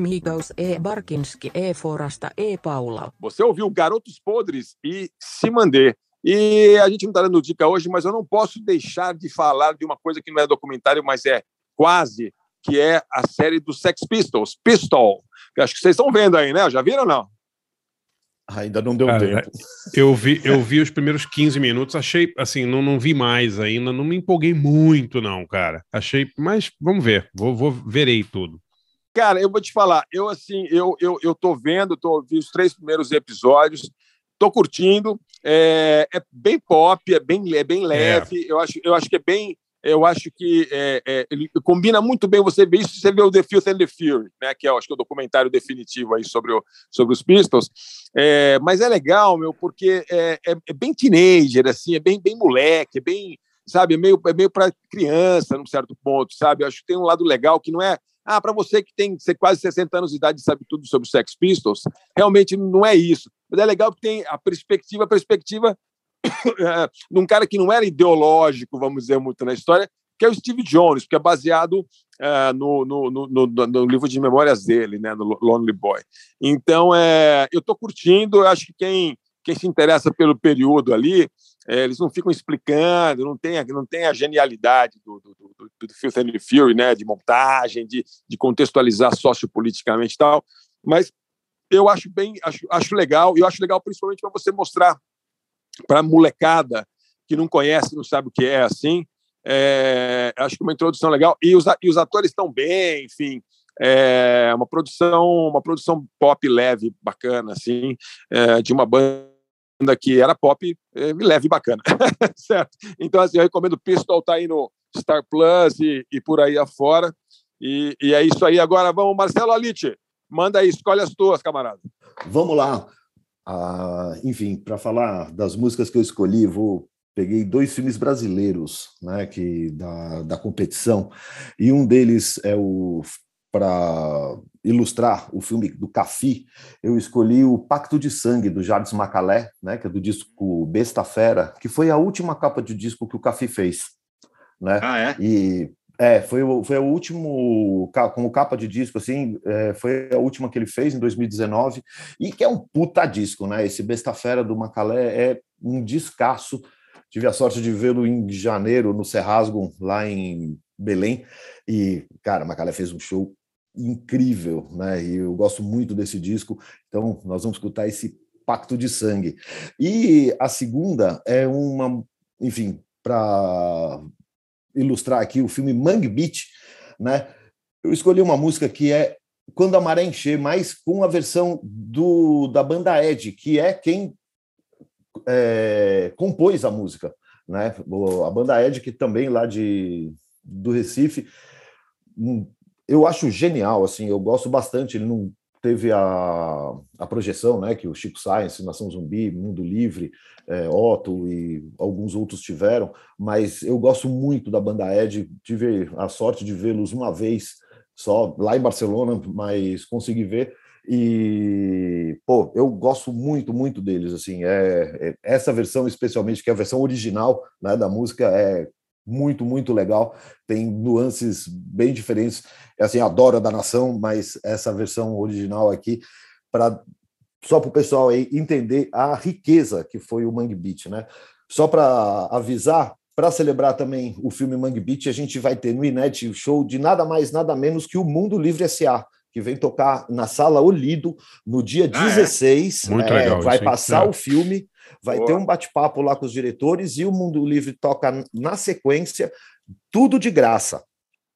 Amigos e Barkinski e Forasta e Paula. Você ouviu Garotos Podres e Simandê. E a gente não está dando dica hoje, mas eu não posso deixar de falar de uma coisa que não é documentário, mas é quase, que é a série dos Sex Pistols, Pistol. Que acho que vocês estão vendo aí, né? Já viram ou não? Ainda não deu Cara, tempo. Eu vi, eu vi os primeiros 15 minutos, achei, assim, não, não vi mais ainda, não me empolguei muito, não, cara. Achei, mas vamos ver, vou, vou verei tudo. Cara, eu vou te falar, eu assim, eu, eu, eu tô vendo, tô vi os três primeiros episódios, tô curtindo, é, é bem pop, é bem, é bem leve, eu, acho, eu acho que é bem, eu acho que é, é, ele combina muito bem você ver isso, você vê o The Filth and the Fury, né, que é, acho que é o documentário definitivo aí sobre, o, sobre os Pistols, é, mas é legal, meu, porque é, é, é bem teenager, assim, é bem, bem moleque, é bem, sabe, é meio, é meio para criança, num certo ponto, sabe, eu acho que tem um lado legal que não é ah, para você que tem quase 60 anos de idade e sabe tudo sobre Sex Pistols, realmente não é isso. Mas é legal que tem a perspectiva, a perspectiva eh, de um cara que não era ideológico, vamos dizer, muito na história, que é o Steve Jones, que é baseado no, no, no, no, no livro de memórias dele, né, no Lonely Boy. Então, é, eu estou curtindo, eu acho que quem, quem se interessa pelo período ali, é, eles não ficam explicando, não tem, não tem a genialidade do, do, do, do, Filth and Fury, né, de montagem, de, de contextualizar sociopoliticamente e tal, mas eu acho bem, acho, acho legal, eu acho legal principalmente para você mostrar para a molecada que não conhece, não sabe o que é assim, é, acho que uma introdução legal, e os, e os atores estão bem, enfim, é uma produção, uma produção pop leve, bacana, assim, é, de uma banda que era pop eh, leve e bacana, certo? Então, assim, eu recomendo Pistol, tá aí no Star Plus e, e por aí afora. E, e é isso aí. Agora vamos, Marcelo Alite, manda aí, escolhe as tuas, camarada. Vamos lá. Ah, enfim, para falar das músicas que eu escolhi, vou peguei dois filmes brasileiros, né, que da, da competição, e um deles é o para ilustrar o filme do Cafi, eu escolhi o Pacto de Sangue do Jardim Macalé, né, que é do disco Besta Fera, que foi a última capa de disco que o Cafi fez, né? Ah, é? E é, foi foi o último, como capa de disco, assim, é, foi a última que ele fez em 2019, e que é um puta disco, né? Esse Besta Fera do Macalé é um descasso. Tive a sorte de vê-lo em janeiro no Serrasgo, lá em Belém, e, cara, Macalé fez um show incrível, né? E eu gosto muito desse disco, então nós vamos escutar esse Pacto de Sangue. E a segunda é uma, enfim, para ilustrar aqui o filme Mangue Beach, né? Eu escolhi uma música que é Quando a Maré Encher, mas com a versão do, da banda Ed, que é quem é, compôs a música, né? A banda Ed, que também lá de, do Recife, hum, eu acho genial, assim, eu gosto bastante. Ele não teve a, a projeção, né? Que o Chico Science, Nação Zumbi, Mundo Livre, é, Otto e alguns outros tiveram, mas eu gosto muito da banda Ed. Tive a sorte de vê-los uma vez só lá em Barcelona, mas consegui ver. E, pô, eu gosto muito, muito deles, assim, é, é- essa versão especialmente, que é a versão original, né, da música, é muito, muito legal, tem nuances bem diferentes, é assim, adoro a da Nação, mas essa versão original aqui, para só para o pessoal aí entender a riqueza que foi o Mangue Beach, né? Só para avisar, para celebrar também o filme Mangue Beach, a gente vai ter no Inet o show de nada mais, nada menos que o Mundo Livre S.A., que vem tocar na Sala Olido no dia Ah, é? 16. Muito É, legal Vai passar É. o filme, vai Boa. ter um bate-papo lá com os diretores e o Mundo Livre toca na sequência, tudo de graça.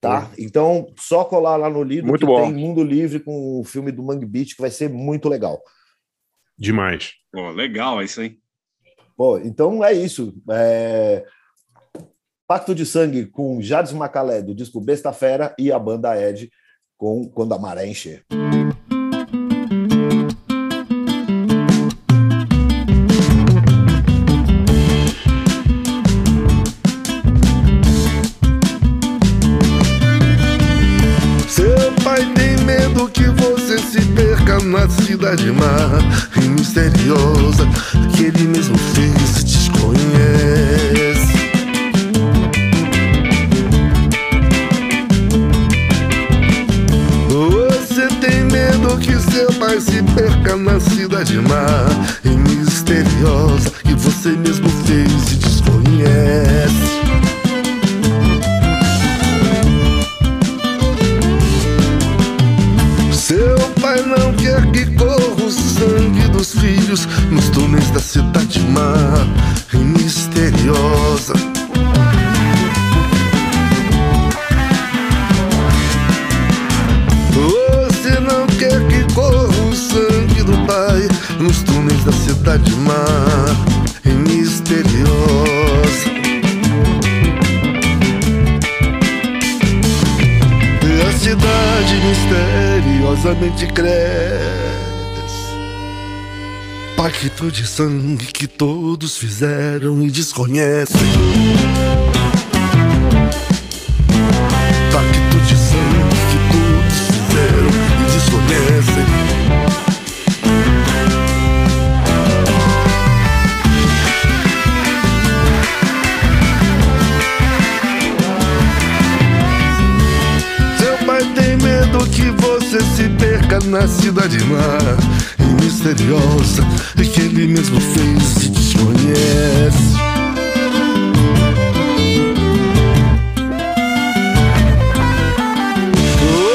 Tá? Então, só colar lá no Lido Muito que bom. tem Mundo Livre com o filme do Mangue Beach, que vai ser muito legal. Demais. Pô, legal isso, hein? Pô, então é isso. É, Pacto de Sangue com Jades Macalé, do disco Besta Fera, e a banda Ed com Quando a Maré Encher. Na cidade má e misteriosa que ele mesmo fez desconhece. Você tem medo que seu pai se perca na cidade má e misteriosa que você mesmo fez e desconhece. Quer que corra o sangue dos filhos nos túneis da cidade má e misteriosa. Você não quer que corra o sangue do pai nos túneis da cidade má e misteriosa. Misteriosamente cresce. Pacto de sangue que todos fizeram e desconhecem. Na cidade má e misteriosa que ele mesmo fez e desconhece.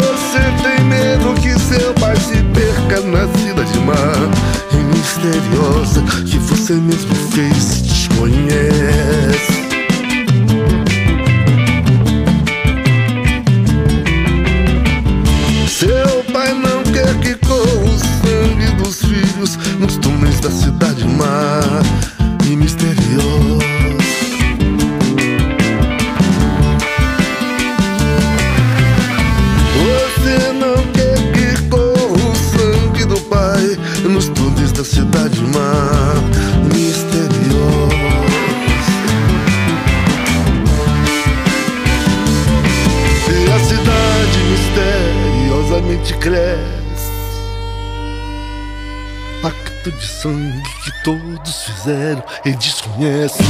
Você tem medo que seu pai se perca na cidade má e misteriosa que você mesmo fez e desconhece. Da cidade má fizeram e desconhecem.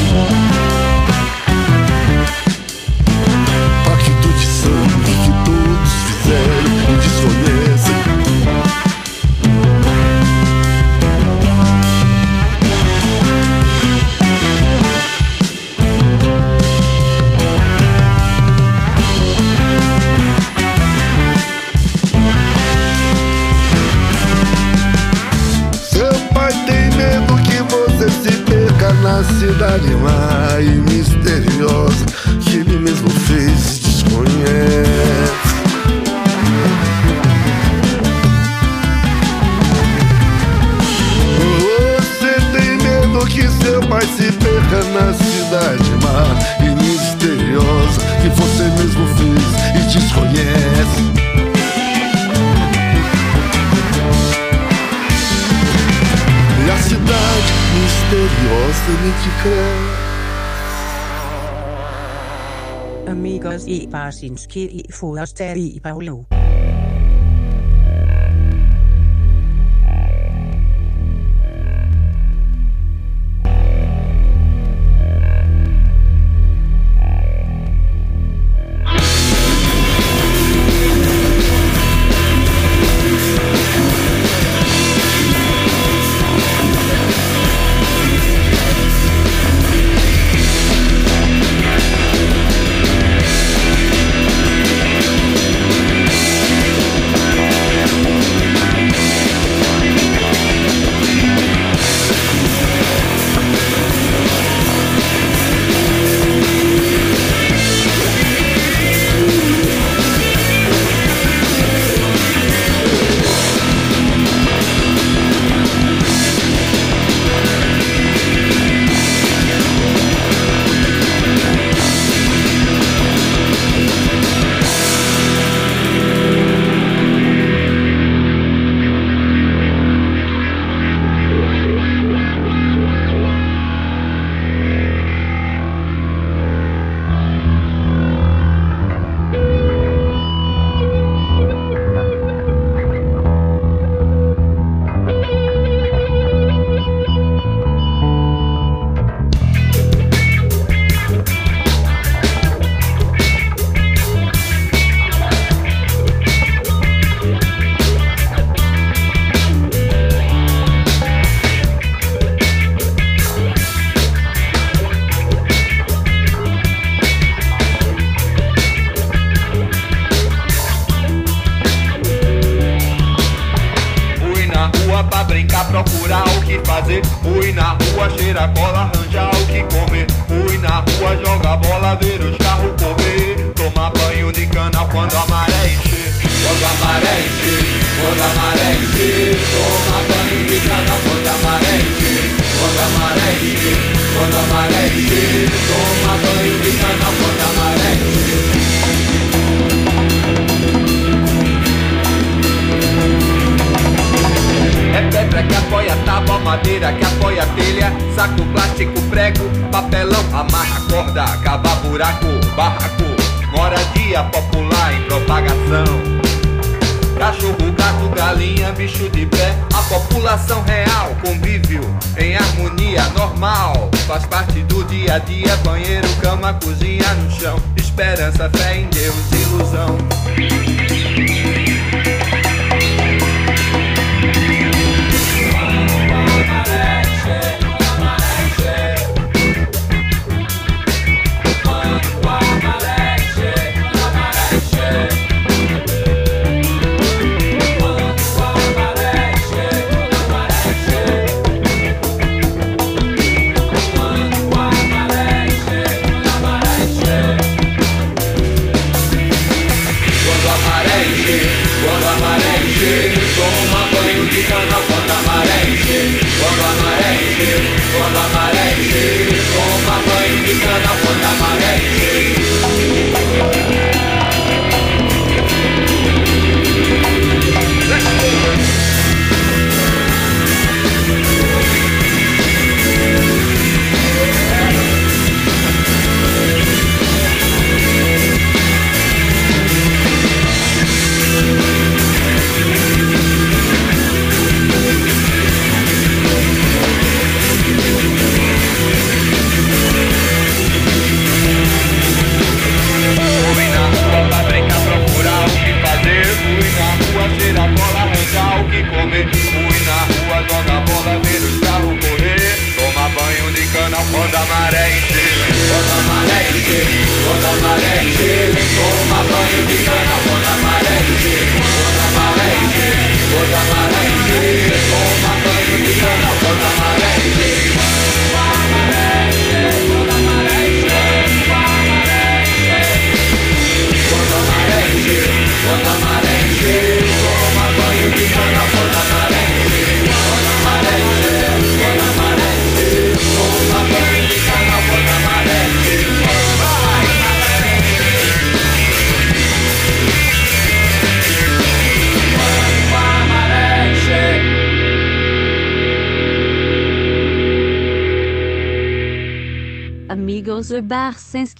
Barsinski i Forster i Paulo.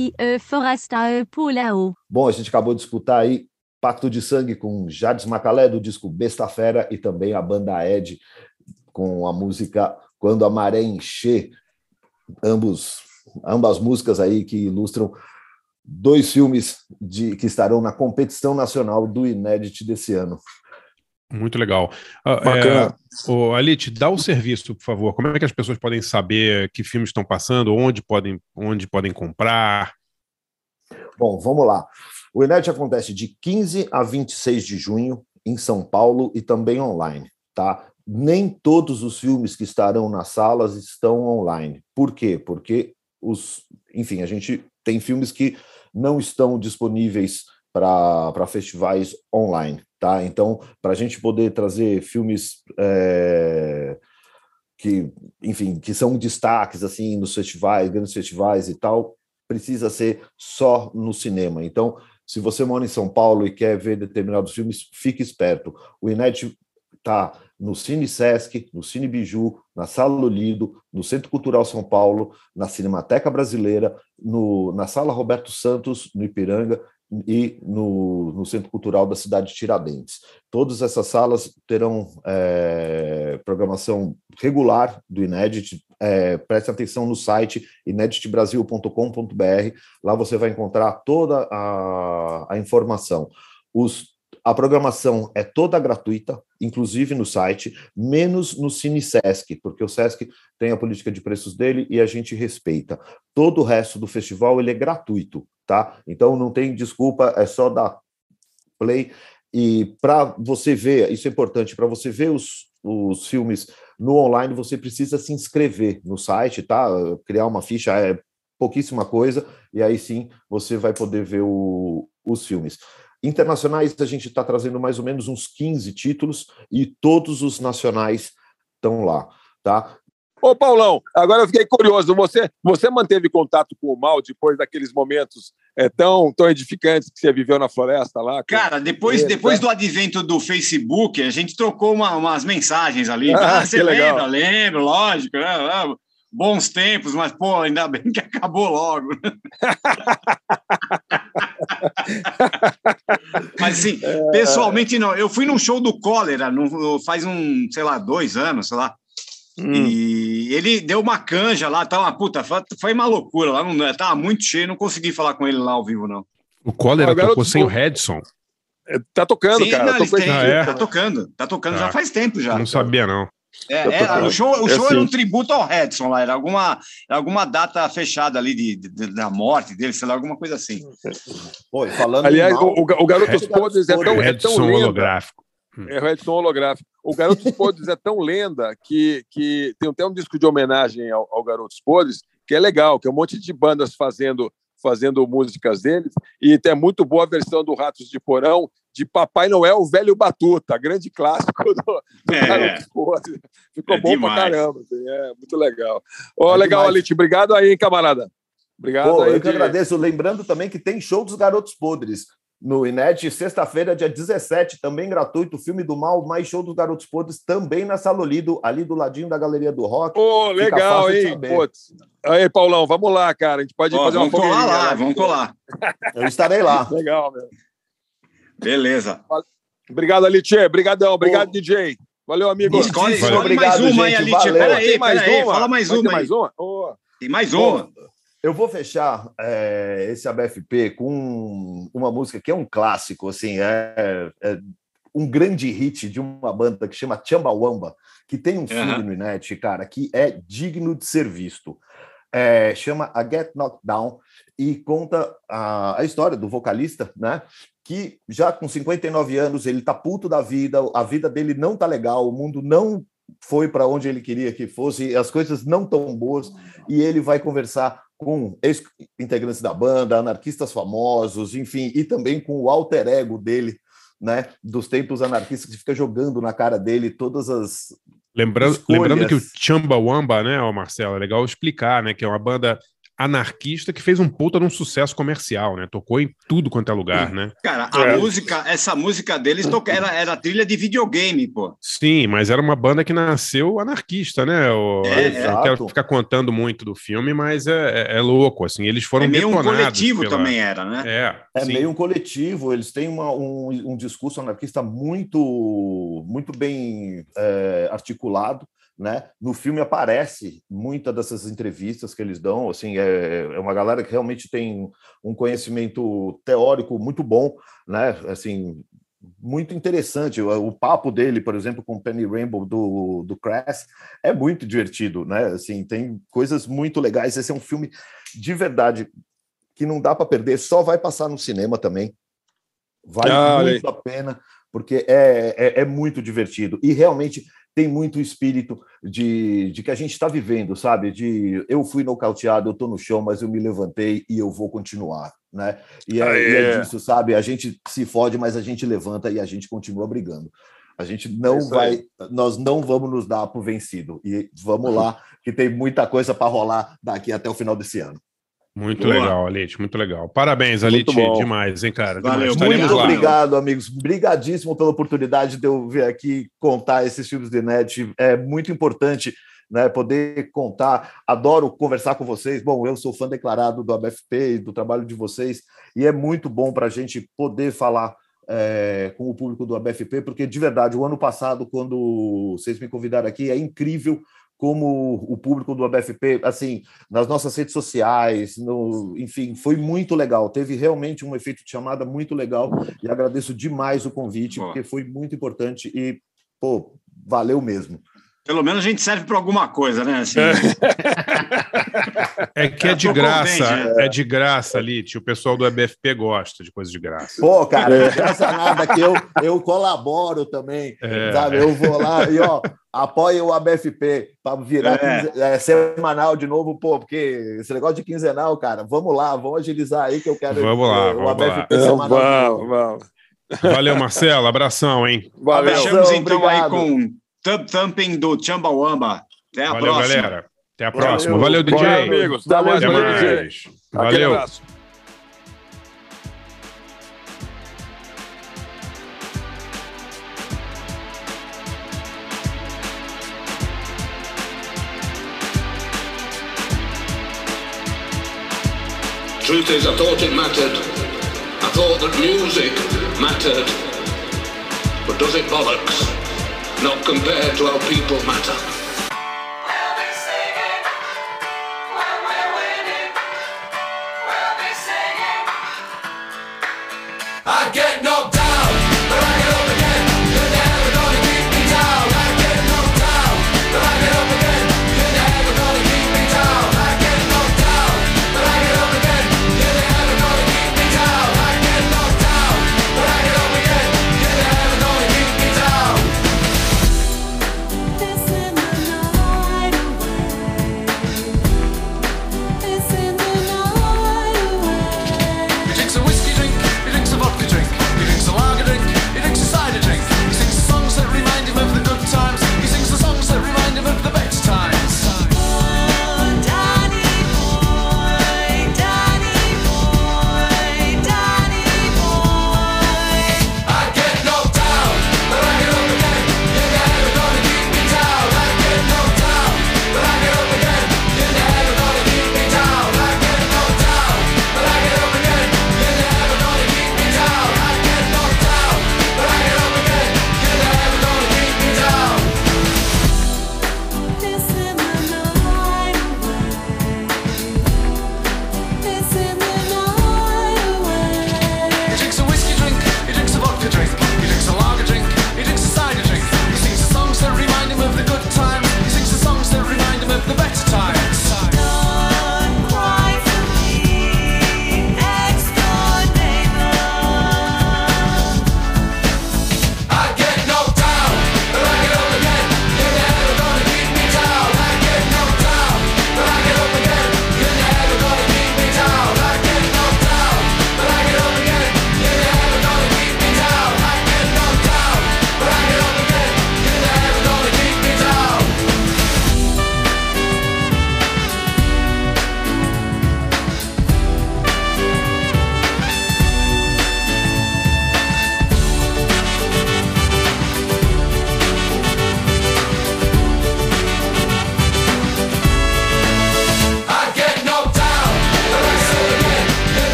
Barcinski e Forasta e Pulao. Bom, a gente acabou de escutar aí Pacto de Sangue com Jades Macalé, do disco Besta Fera, e também a banda Ed com a música Quando a Maré Encher. Ambos, ambas músicas aí que ilustram dois filmes de, que estarão na competição nacional do Inédit desse ano. Muito legal. Ah, Bacana. É, ô, Alite, dá o serviço, por favor. Como é que as pessoas podem saber que filmes estão passando, onde podem, onde podem comprar? Bom, vamos lá. O Inédit acontece de 15 a 26 de junho em São Paulo e também online, tá? Nem todos os filmes que estarão nas salas estão online. Por quê? Porque os, enfim, a gente tem filmes que não estão disponíveis para festivais online, tá? Então, para a gente poder trazer filmes é, que, enfim, que são destaques assim nos festivais, grandes festivais e tal, precisa ser só no cinema. Então, se você mora em São Paulo e quer ver determinados filmes, fique esperto. O Inet está no Cine Sesc, no Cine Biju, na Sala Lolido, no Centro Cultural São Paulo, na Cinemateca Brasileira, no, na Sala Roberto Santos, no Ipiranga, e no, no, Centro Cultural da cidade de Tiradentes. Todas essas salas terão é, programação regular do Inédit. É, preste atenção no site ineditbrasil.com.br. Lá você vai encontrar toda a, a informação. Os, a programação é toda gratuita, inclusive no site, menos no Cine Sesc, porque o Sesc tem a política de preços dele e a gente respeita. Todo o resto do festival ele é gratuito, tá? Então não tem desculpa, é só dar play. E para você ver, isso é importante, para você ver os, os filmes no online, você precisa se inscrever no site, tá? Criar uma ficha é pouquíssima coisa, e aí sim você vai poder ver o, os filmes. Internacionais, a gente está trazendo mais ou menos uns 15 títulos e todos os nacionais estão lá, tá? Ô, Paulão, agora eu fiquei curioso. Você, você manteve contato com o mal depois daqueles momentos é, tão, tão edificantes que você viveu na floresta lá? Cara, depois, ele, depois tá? do advento do Facebook, a gente trocou uma, umas mensagens ali. Ah, ah você lembra? Lembro, lógico. Né? bons tempos, mas, pô, ainda bem que acabou logo. mas, assim, é... pessoalmente, não. Eu fui num show do Cólera no, faz um, sei lá, dois anos, sei lá. Hum. E ele deu uma canja lá, tá uma puta, foi uma loucura lá, não, tava muito cheio, não consegui falar com ele lá ao vivo, não. O Cólera tocou sem o Redson. É, tá tocando, Sim, cara. Não, tem, ah, é? Tá tocando, tá tocando já faz tempo já. Não sabia, não. É, é, o show, o show assim. era um tributo ao Redson lá, era alguma, alguma data fechada ali de, de, da morte dele, sei lá, alguma coisa assim. Oi, falando Aliás, mal, o, o Garotos Podres é tão, é tão lenda. holográfico. É o Redson holográfico. O Garotos Podres é tão lenda que, que tem até um disco de homenagem ao, ao Garotos Podres, que é legal, que é um monte de bandas fazendo fazendo músicas deles, e tem muito boa a versão do Ratos de Porão, de Papai Noel Velho Batuta, grande clássico do, do é. Ficou é bom demais. pra caramba, assim, é muito legal. Oh, é legal, Alite, obrigado aí, hein, camarada. Obrigado Pô, aí. Eu que agradeço, lembrando também que tem show dos Garotos Podres no Inet, sexta-feira, dia 17, também gratuito, filme do mal, mais show dos Garotos Podres, também na Salolido, ali do ladinho da Galeria do Rock. Pô, legal, hein? Putz. Aí, Paulão, vamos lá, cara. A gente pode fazer vamos uma colar lá, vamos colar. Eu estarei lá. legal, meu. Beleza. Obrigado, Alitia. Obrigadão. Obrigado, DJ. Valeu, amigo. Escolhe, escolhe obrigado, mais uma aí, Alitia. Peraí, mais uma? Fala mais uma. Mais uma? Oh. Tem mais uma. Eu vou fechar é, esse ABFP com uma música que é um clássico, assim, é, é, um grande hit de uma banda que chama Chumbawamba, que tem um filme uhum. no net, cara, que é digno de ser visto. É, chama A Get Knocked Down e conta a, a história do vocalista, né? Que já com 59 anos ele tá puto da vida, a vida dele não tá legal, o mundo não foi para onde ele queria que fosse, as coisas não tão boas, e ele vai conversar com ex-integrantes da banda, anarquistas famosos, enfim, e também com o alter ego dele, né, dos tempos anarquistas que fica jogando na cara dele todas as lembrando, lembrando que o Chamba Wamba, né, Marcelo, é legal explicar, né, que é uma banda anarquista que fez um puta de um sucesso comercial, né? Tocou em tudo quanto é lugar, né? Cara, a música, essa música deles toca, era, era trilha de videogame, pô. Sim, mas era uma banda que nasceu anarquista, né? O, É, eu não quero ficar contando muito do filme, mas é, é- é louco, assim. Eles foram É meio um coletivo pela- também era, né? É, É sim. meio um coletivo, eles têm uma- um, um discurso anarquista muito, muito bem é, articulado. Né? No filme aparece muitas dessas entrevistas que eles dão, assim, é, é uma galera que realmente tem um conhecimento teórico muito bom, né? Assim, muito interessante. O, o papo dele, por exemplo, com o Penny Rainbow do, do Crash é muito divertido, né? Assim, tem coisas muito legais. Esse é um filme de verdade que não dá para perder, só vai passar no cinema também. Vale Ah, muito a pena, porque é, é, é muito divertido. E realmente tem muito espírito de, de que a gente está vivendo, sabe? De eu fui nocauteado, eu estou no chão, mas eu me levantei e eu vou continuar, né? E é, e é é. disso, sabe? A gente se fode, mas a gente levanta e a gente continua brigando. A gente É não isso vai, nós não vamos nos dar por vencido. E vamos lá, que tem muita coisa para rolar daqui até o final desse ano. Muito Boa. legal, Alite, muito legal. Parabéns, Alite, bom. demais, hein, cara? Demais. Muito lá. obrigado, amigos. Obrigadíssimo pela oportunidade de eu vir aqui contar esses filmes de net. É muito importante né, poder contar. Adoro conversar com vocês. Bom, eu sou fã declarado do ABFP e do trabalho de vocês, e é muito bom para a gente poder falar é, com o público do ABFP, porque de verdade, o ano passado, quando vocês me convidaram aqui, é incrível como o público do ABFP, assim, nas nossas redes sociais, no, enfim, foi muito legal. Teve realmente um efeito de chamada muito legal e agradeço demais o convite, porque foi muito importante e, pô, valeu mesmo. Pelo menos a gente serve para alguma coisa, né? Assim, É que é de Tô graça, contente, é de graça, Alite. O pessoal do EBFP gosta de coisa de graça. Pô, cara, não graça nada que eu, eu colaboro também, É. sabe? Eu vou lá e, ó, apoia o ABFP para virar É. quinze- é, semanal de novo, pô, porque esse negócio de quinzenal, cara, vamos lá, vamos agilizar aí que eu quero Vamos lá, o vamos ABFP lá. semanal. de Vamos, vamos. Valeu, Marcelo. Abração, hein? Valeu. Fechamos então obrigado. aí com Thumping do Chumbawamba. Até a Valeu, próxima. galera. Até a próxima. Valeu, DJ. Bora, amigos. Até mais, Até valeu, DJ. mais. Aquele Valeu. abraço. Truth is, I thought it mattered. I thought that music mattered. But does it bollocks? Not compared to how people matter.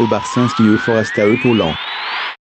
Amigos e Barcinski e Foresta e Poulon.